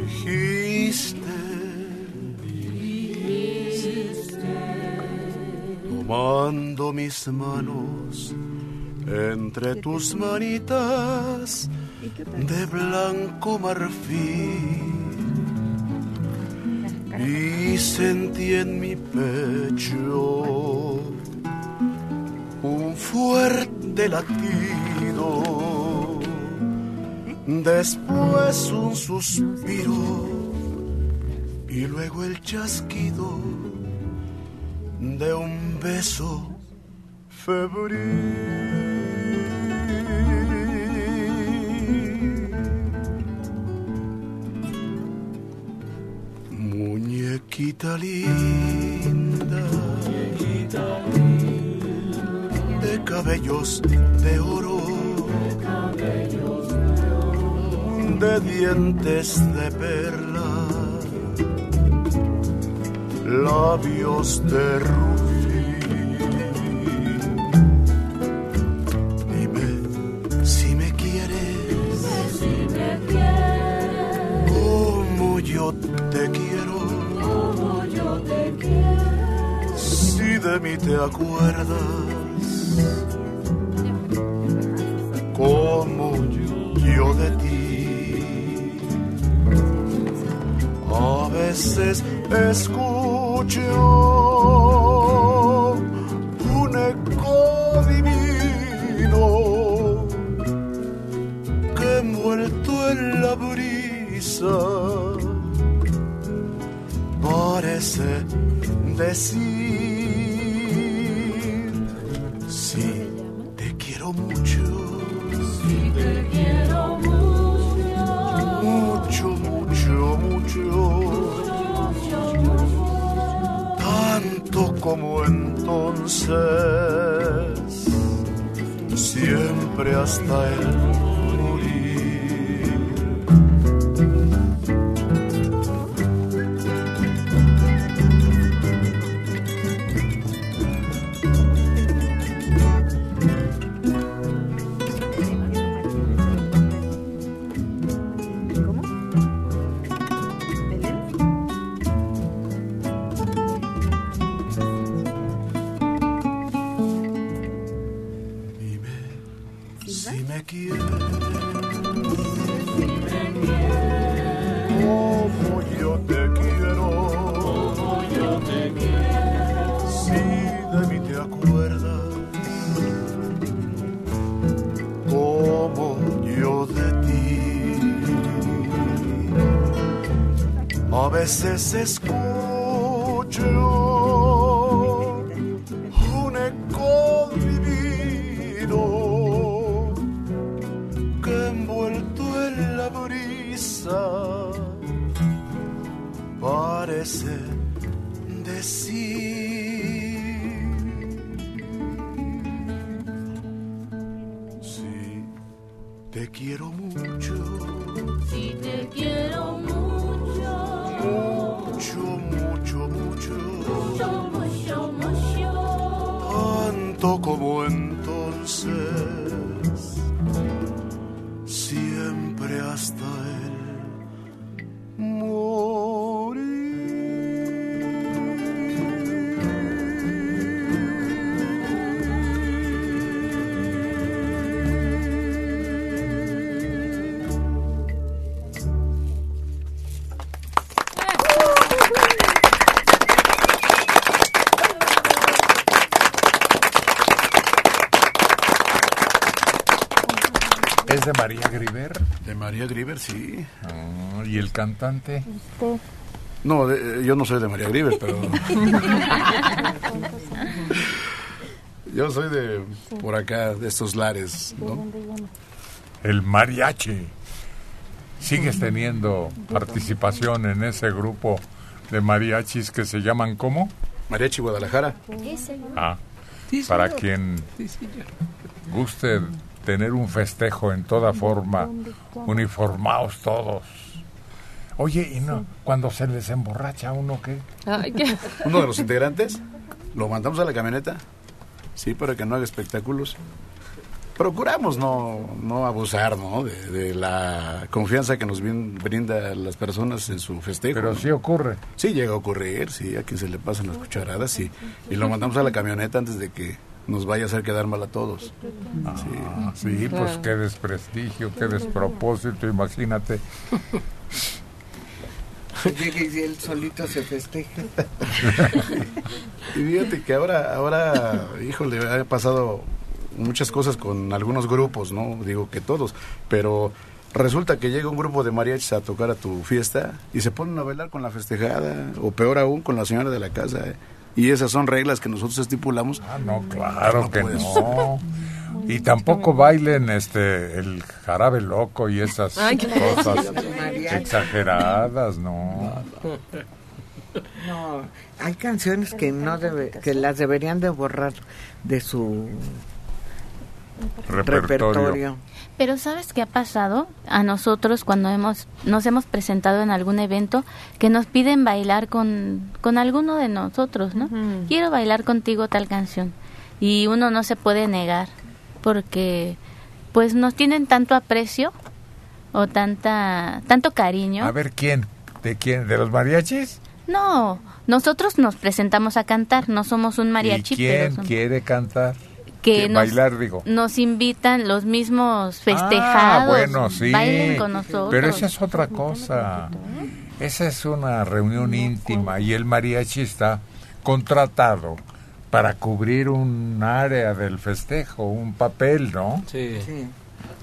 Dijiste. Tomando mis manos entre tus manitas de blanco marfil. Y sentí en mi pecho un fuerte latido, después un suspiro y luego el chasquido de un beso febril. Muñequita linda, de cabellos de oro, de dientes de perla, labios de rubí. De mí te acuerdas, como yo de ti. A veces escucho un eco divino que envuelto en la brisa parece decir siempre hasta el De María Griver, sí. Ah, ¿Y el cantante? No, de- yo no soy de María Griver, pero... yo soy de por acá, de estos lares, ¿no? El mariachi. ¿Sigues teniendo participación en ese grupo de mariachis que se llaman ¿cómo? Mariachi Guadalajara. Ah, para quien guste tener un festejo en toda forma, uniformados todos. Oye, ¿y no? Cuando se les emborracha a uno, ¿qué? Uno de los integrantes lo mandamos a la camioneta, sí, para que no haga espectáculos. Procuramos no, no abusar, ¿no? De, de la confianza que nos brinda las personas en su festejo. Pero ¿no? sí ocurre. Sí, llega a ocurrir, sí, a quien se le pasan las cucharadas, sí. Y lo mandamos a la camioneta antes de que nos vaya a hacer quedar mal a todos. Ah, sí, pues qué desprestigio, qué despropósito, imagínate. Llega y él solito se festeja. Y fíjate que ahora, ahora, híjole, ha pasado muchas cosas con algunos grupos, ¿no? Digo que todos, pero resulta que llega un grupo de mariachis a tocar a tu fiesta y se ponen a bailar con la festejada, o peor aún, con la señora de la casa. ¿eh? Y esas son reglas que nosotros estipulamos. Ah, no, claro que puedes. no. Y tampoco bailen este el jarabe loco y esas Ay, cosas exageradas, no. No, hay canciones que no debe, que las deberían de borrar de su repertorio. Pero ¿sabes qué ha pasado? A nosotros cuando hemos nos hemos presentado en algún evento que nos piden bailar con, con alguno de nosotros, ¿no? Quiero bailar contigo tal canción. Y uno no se puede negar porque pues nos tienen tanto aprecio o tanta tanto cariño. A ver quién, de quién, de los mariachis. No, nosotros nos presentamos a cantar, no somos un mariachi, ¿Y quién pero son- quiere cantar? Que ¿Quién nos, bailar, digo. nos invitan los mismos Ah, festejados, bueno, sí. bailen con nosotros. Pero esa es otra cosa. Esa es una reunión íntima y el mariachi está contratado para cubrir un área del festejo, un papel, ¿no? Sí.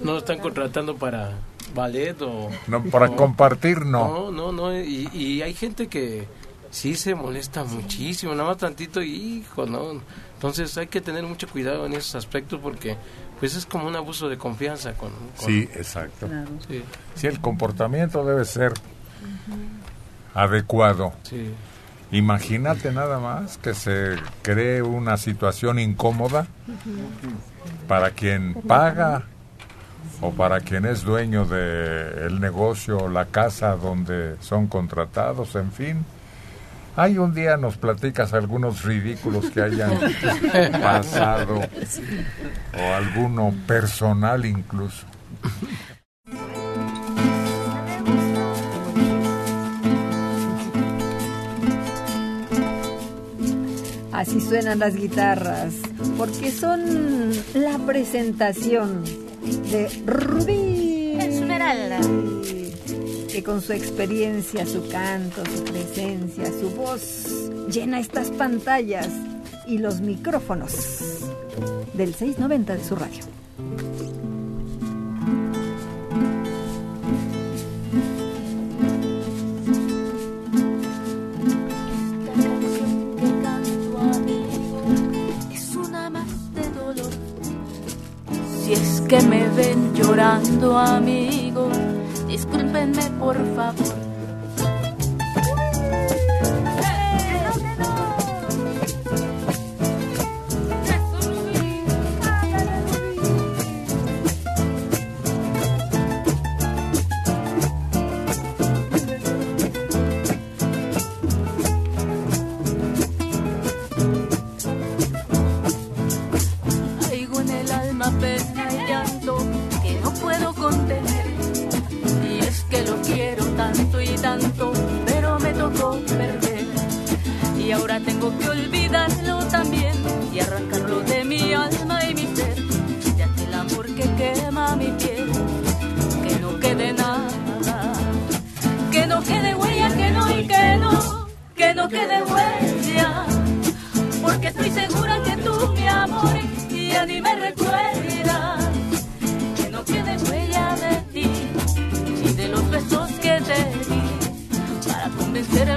No están contratando para ballet o... No, para o- compartir, no. No, no, no. Y, y hay gente que sí se molesta muchísimo, nada más tantito y hijo, ¿no? Entonces hay que tener mucho cuidado en esos aspectos porque pues es como un abuso de confianza con... con- Sí, exacto. Sí. Sí, el comportamiento debe ser adecuado. Sí. Imagínate nada más que se cree una situación incómoda para quien paga o para quien es dueño del el negocio, la casa donde son contratados, en fin. Hay un día nos platicas algunos ridículos que hayan pasado o alguno personal incluso. Así suenan las guitarras, porque son la presentación de Rubí. Esmeralda. Que con su experiencia, su canto, su presencia, su voz, llena estas pantallas y los micrófonos del 690 de su radio. que me ven llorando amigo, discúlpenme por favor. En el alma pero me tocó perder. Y ahora tengo que olvidarlo también y arrancarlo de mi alma y mi ser. De el amor que quema mi piel, que no quede nada, que no quede huella, que no y que no, que no quede huella. Porque estoy segura que tú, mi amor, ya ni me recuerdas.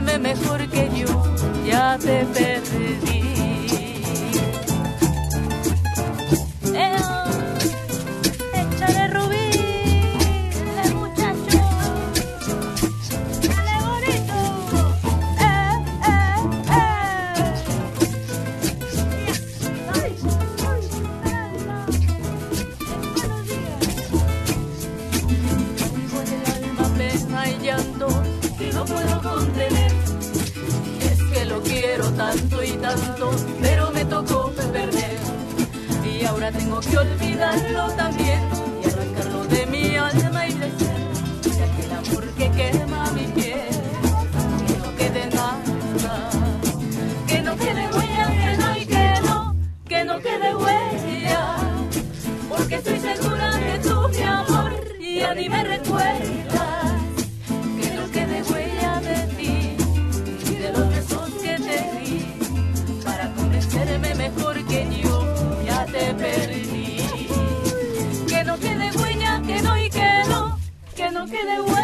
Mejor que yo ya te perdí. Tengo que olvidarlo también y arrancarlo de mi alma y de ser. De aquel amor que quema mi piel, que no quede nada, que no quede huella, que no y que no, que no quede huella. Porque estoy segura que tú, mi amor, ya ni me recuerdas. Que no quede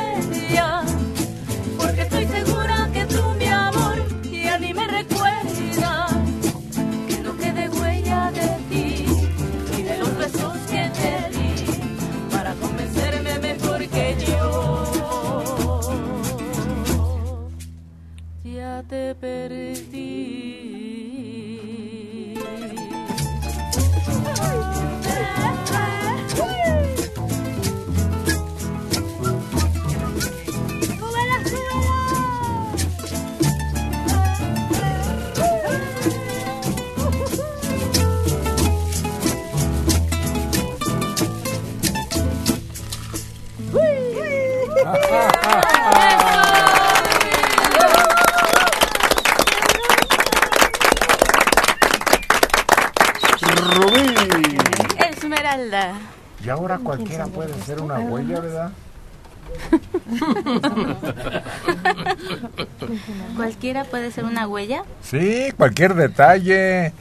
¿Cualquiera puede ser una huella? Sí, cualquier detalle.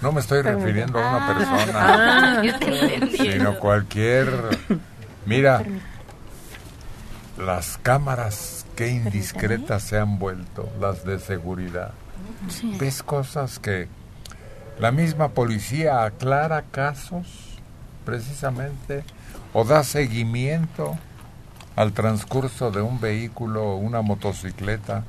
No me estoy refiriendo a una Ah, persona, yo te entendí. sino cualquier... Mira, las cámaras qué indiscretas se han vuelto, las de seguridad. Sí. Ves cosas que la misma policía aclara casos precisamente o da seguimiento al transcurso de un vehículo o una motocicleta.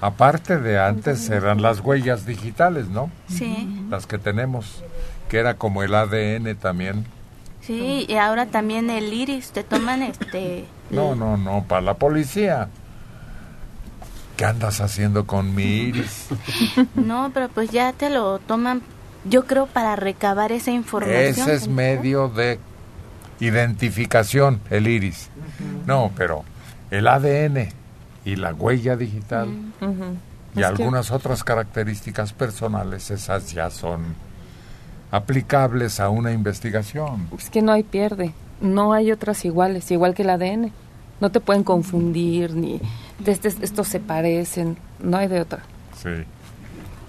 Aparte de antes eran las huellas digitales, ¿no? Sí, Las que tenemos, que era como el ADN también. sí, y ahora también el iris, te toman este... No, no, no, para la policía. ¿Qué andas haciendo con mi iris? No, pero pues ya te lo toman, yo creo, para recabar esa información. Ese es medio de identificación, el iris. No, pero el ADN y la huella digital y Es que- algunas otras características personales, esas ya son aplicables a una investigación. Es que no hay pierde, no hay otras iguales, igual que el ADN. No te pueden confundir, ni de este- estos se parecen, no hay de otra. Sí.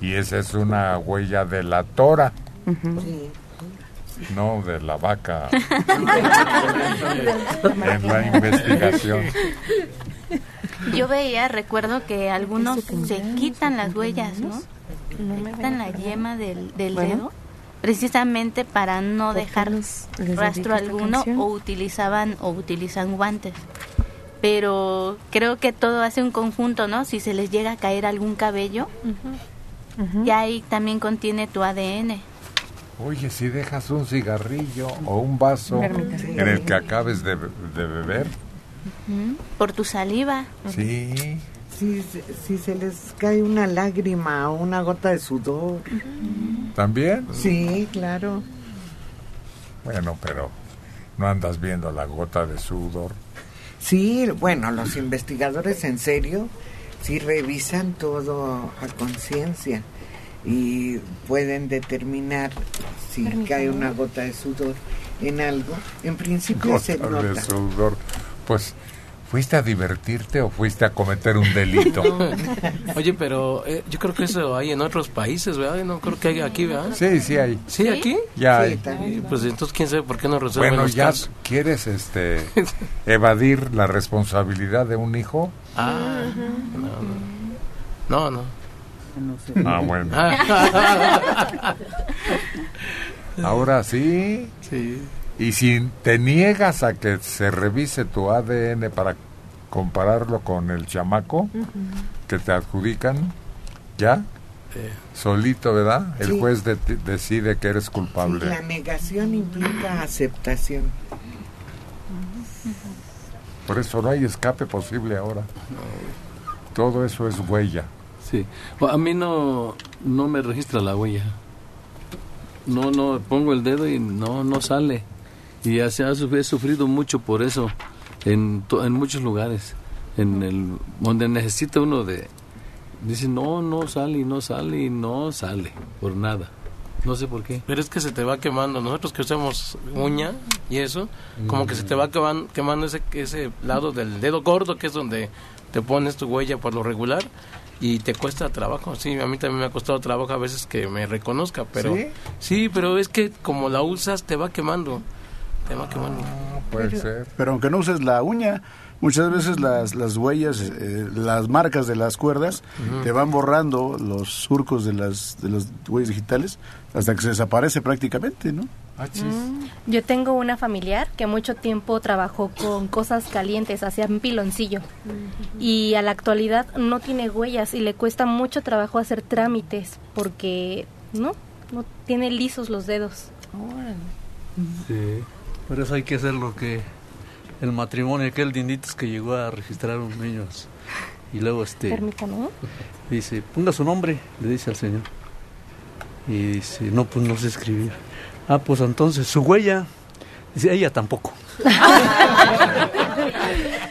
Y esa es una huella de la tora, no de la vaca en la investigación. Yo veía, recuerdo que algunos se quitan las huellas, ¿no? Se quitan la yema del, del Bueno. dedo, precisamente para no ¿Por qué dejar les- les rastro alguno canción? o utilizaban o utilizan guantes. Pero creo que todo hace un conjunto, ¿no? Si se les llega a caer algún cabello, ya ahí también contiene tu ADN. Oye, si dejas un cigarrillo o un vaso en el que acabes de, de beber, Por tu saliva. sí, Si, si se les cae una lágrima o una gota de sudor. también. Sí, claro. Bueno, pero no andas viendo la gota de sudor. Sí, bueno, los investigadores en serio si revisan todo a conciencia y pueden determinar si cae una gota de sudor en algo, en principio se Gota de nota. sudor. Pues, ¿fuiste a divertirte o fuiste a cometer un delito? Oye, pero eh, yo creo que eso hay en otros países, ¿verdad? No creo que hay aquí, ¿verdad? Sí, sí hay. ¿Sí, aquí? Ya hay. Ay, Pues entonces, ¿quién sabe por qué no resuelven Bueno, los ya casos? quieres este evadir la responsabilidad de un hijo. Ah, no, no. No, no. Ah, bueno. Ahora sí. Sí. Y si te niegas a que se revise tu ADN para compararlo con el chamaco que te adjudican, ¿ya? Eh. Solito, ¿verdad? El Sí. juez de- decide que eres culpable. La negación implica aceptación. Por eso no hay escape posible ahora. Todo eso es huella. Sí. A mí no, no me registra la huella. No, no, pongo el dedo y no, no sale. Y ya se ha, suf- he sufrido mucho por eso en, to- en muchos lugares. En el, donde necesita uno de... Dice, no, no sale, y no sale, y no sale, por nada. No sé por qué. Pero es que se te va quemando. Nosotros que usamos uña y eso, como que se te va queman- quemando ese, ese lado del dedo gordo, que es donde te pones tu huella por lo regular, y te cuesta trabajo. Sí, a mí también me ha costado trabajo a veces que me reconozca, pero... ¿Sí? Sí, pero es que como la usas, te va quemando. Te va quemando. puede pero, ser. Pero aunque no uses la uña, muchas veces las, las huellas, eh, las marcas de las cuerdas, te van borrando los surcos de las, de las huellas digitales hasta que se desaparece prácticamente, ¿no? Mm, Yo tengo una familiar que mucho tiempo trabajó con cosas calientes, hacía un piloncillo. Y a la actualidad no tiene huellas y le cuesta mucho trabajo hacer trámites porque no, no tiene lisos los dedos. Sí. Por eso hay que hacer lo que el matrimonio, aquel dinditos que llegó a registrar unos niños. Y luego este Permítame. dice, ponga su nombre, le dice al señor. Y dice, no, pues no sé escribir. Ah, pues entonces, su huella. Dice, ella tampoco.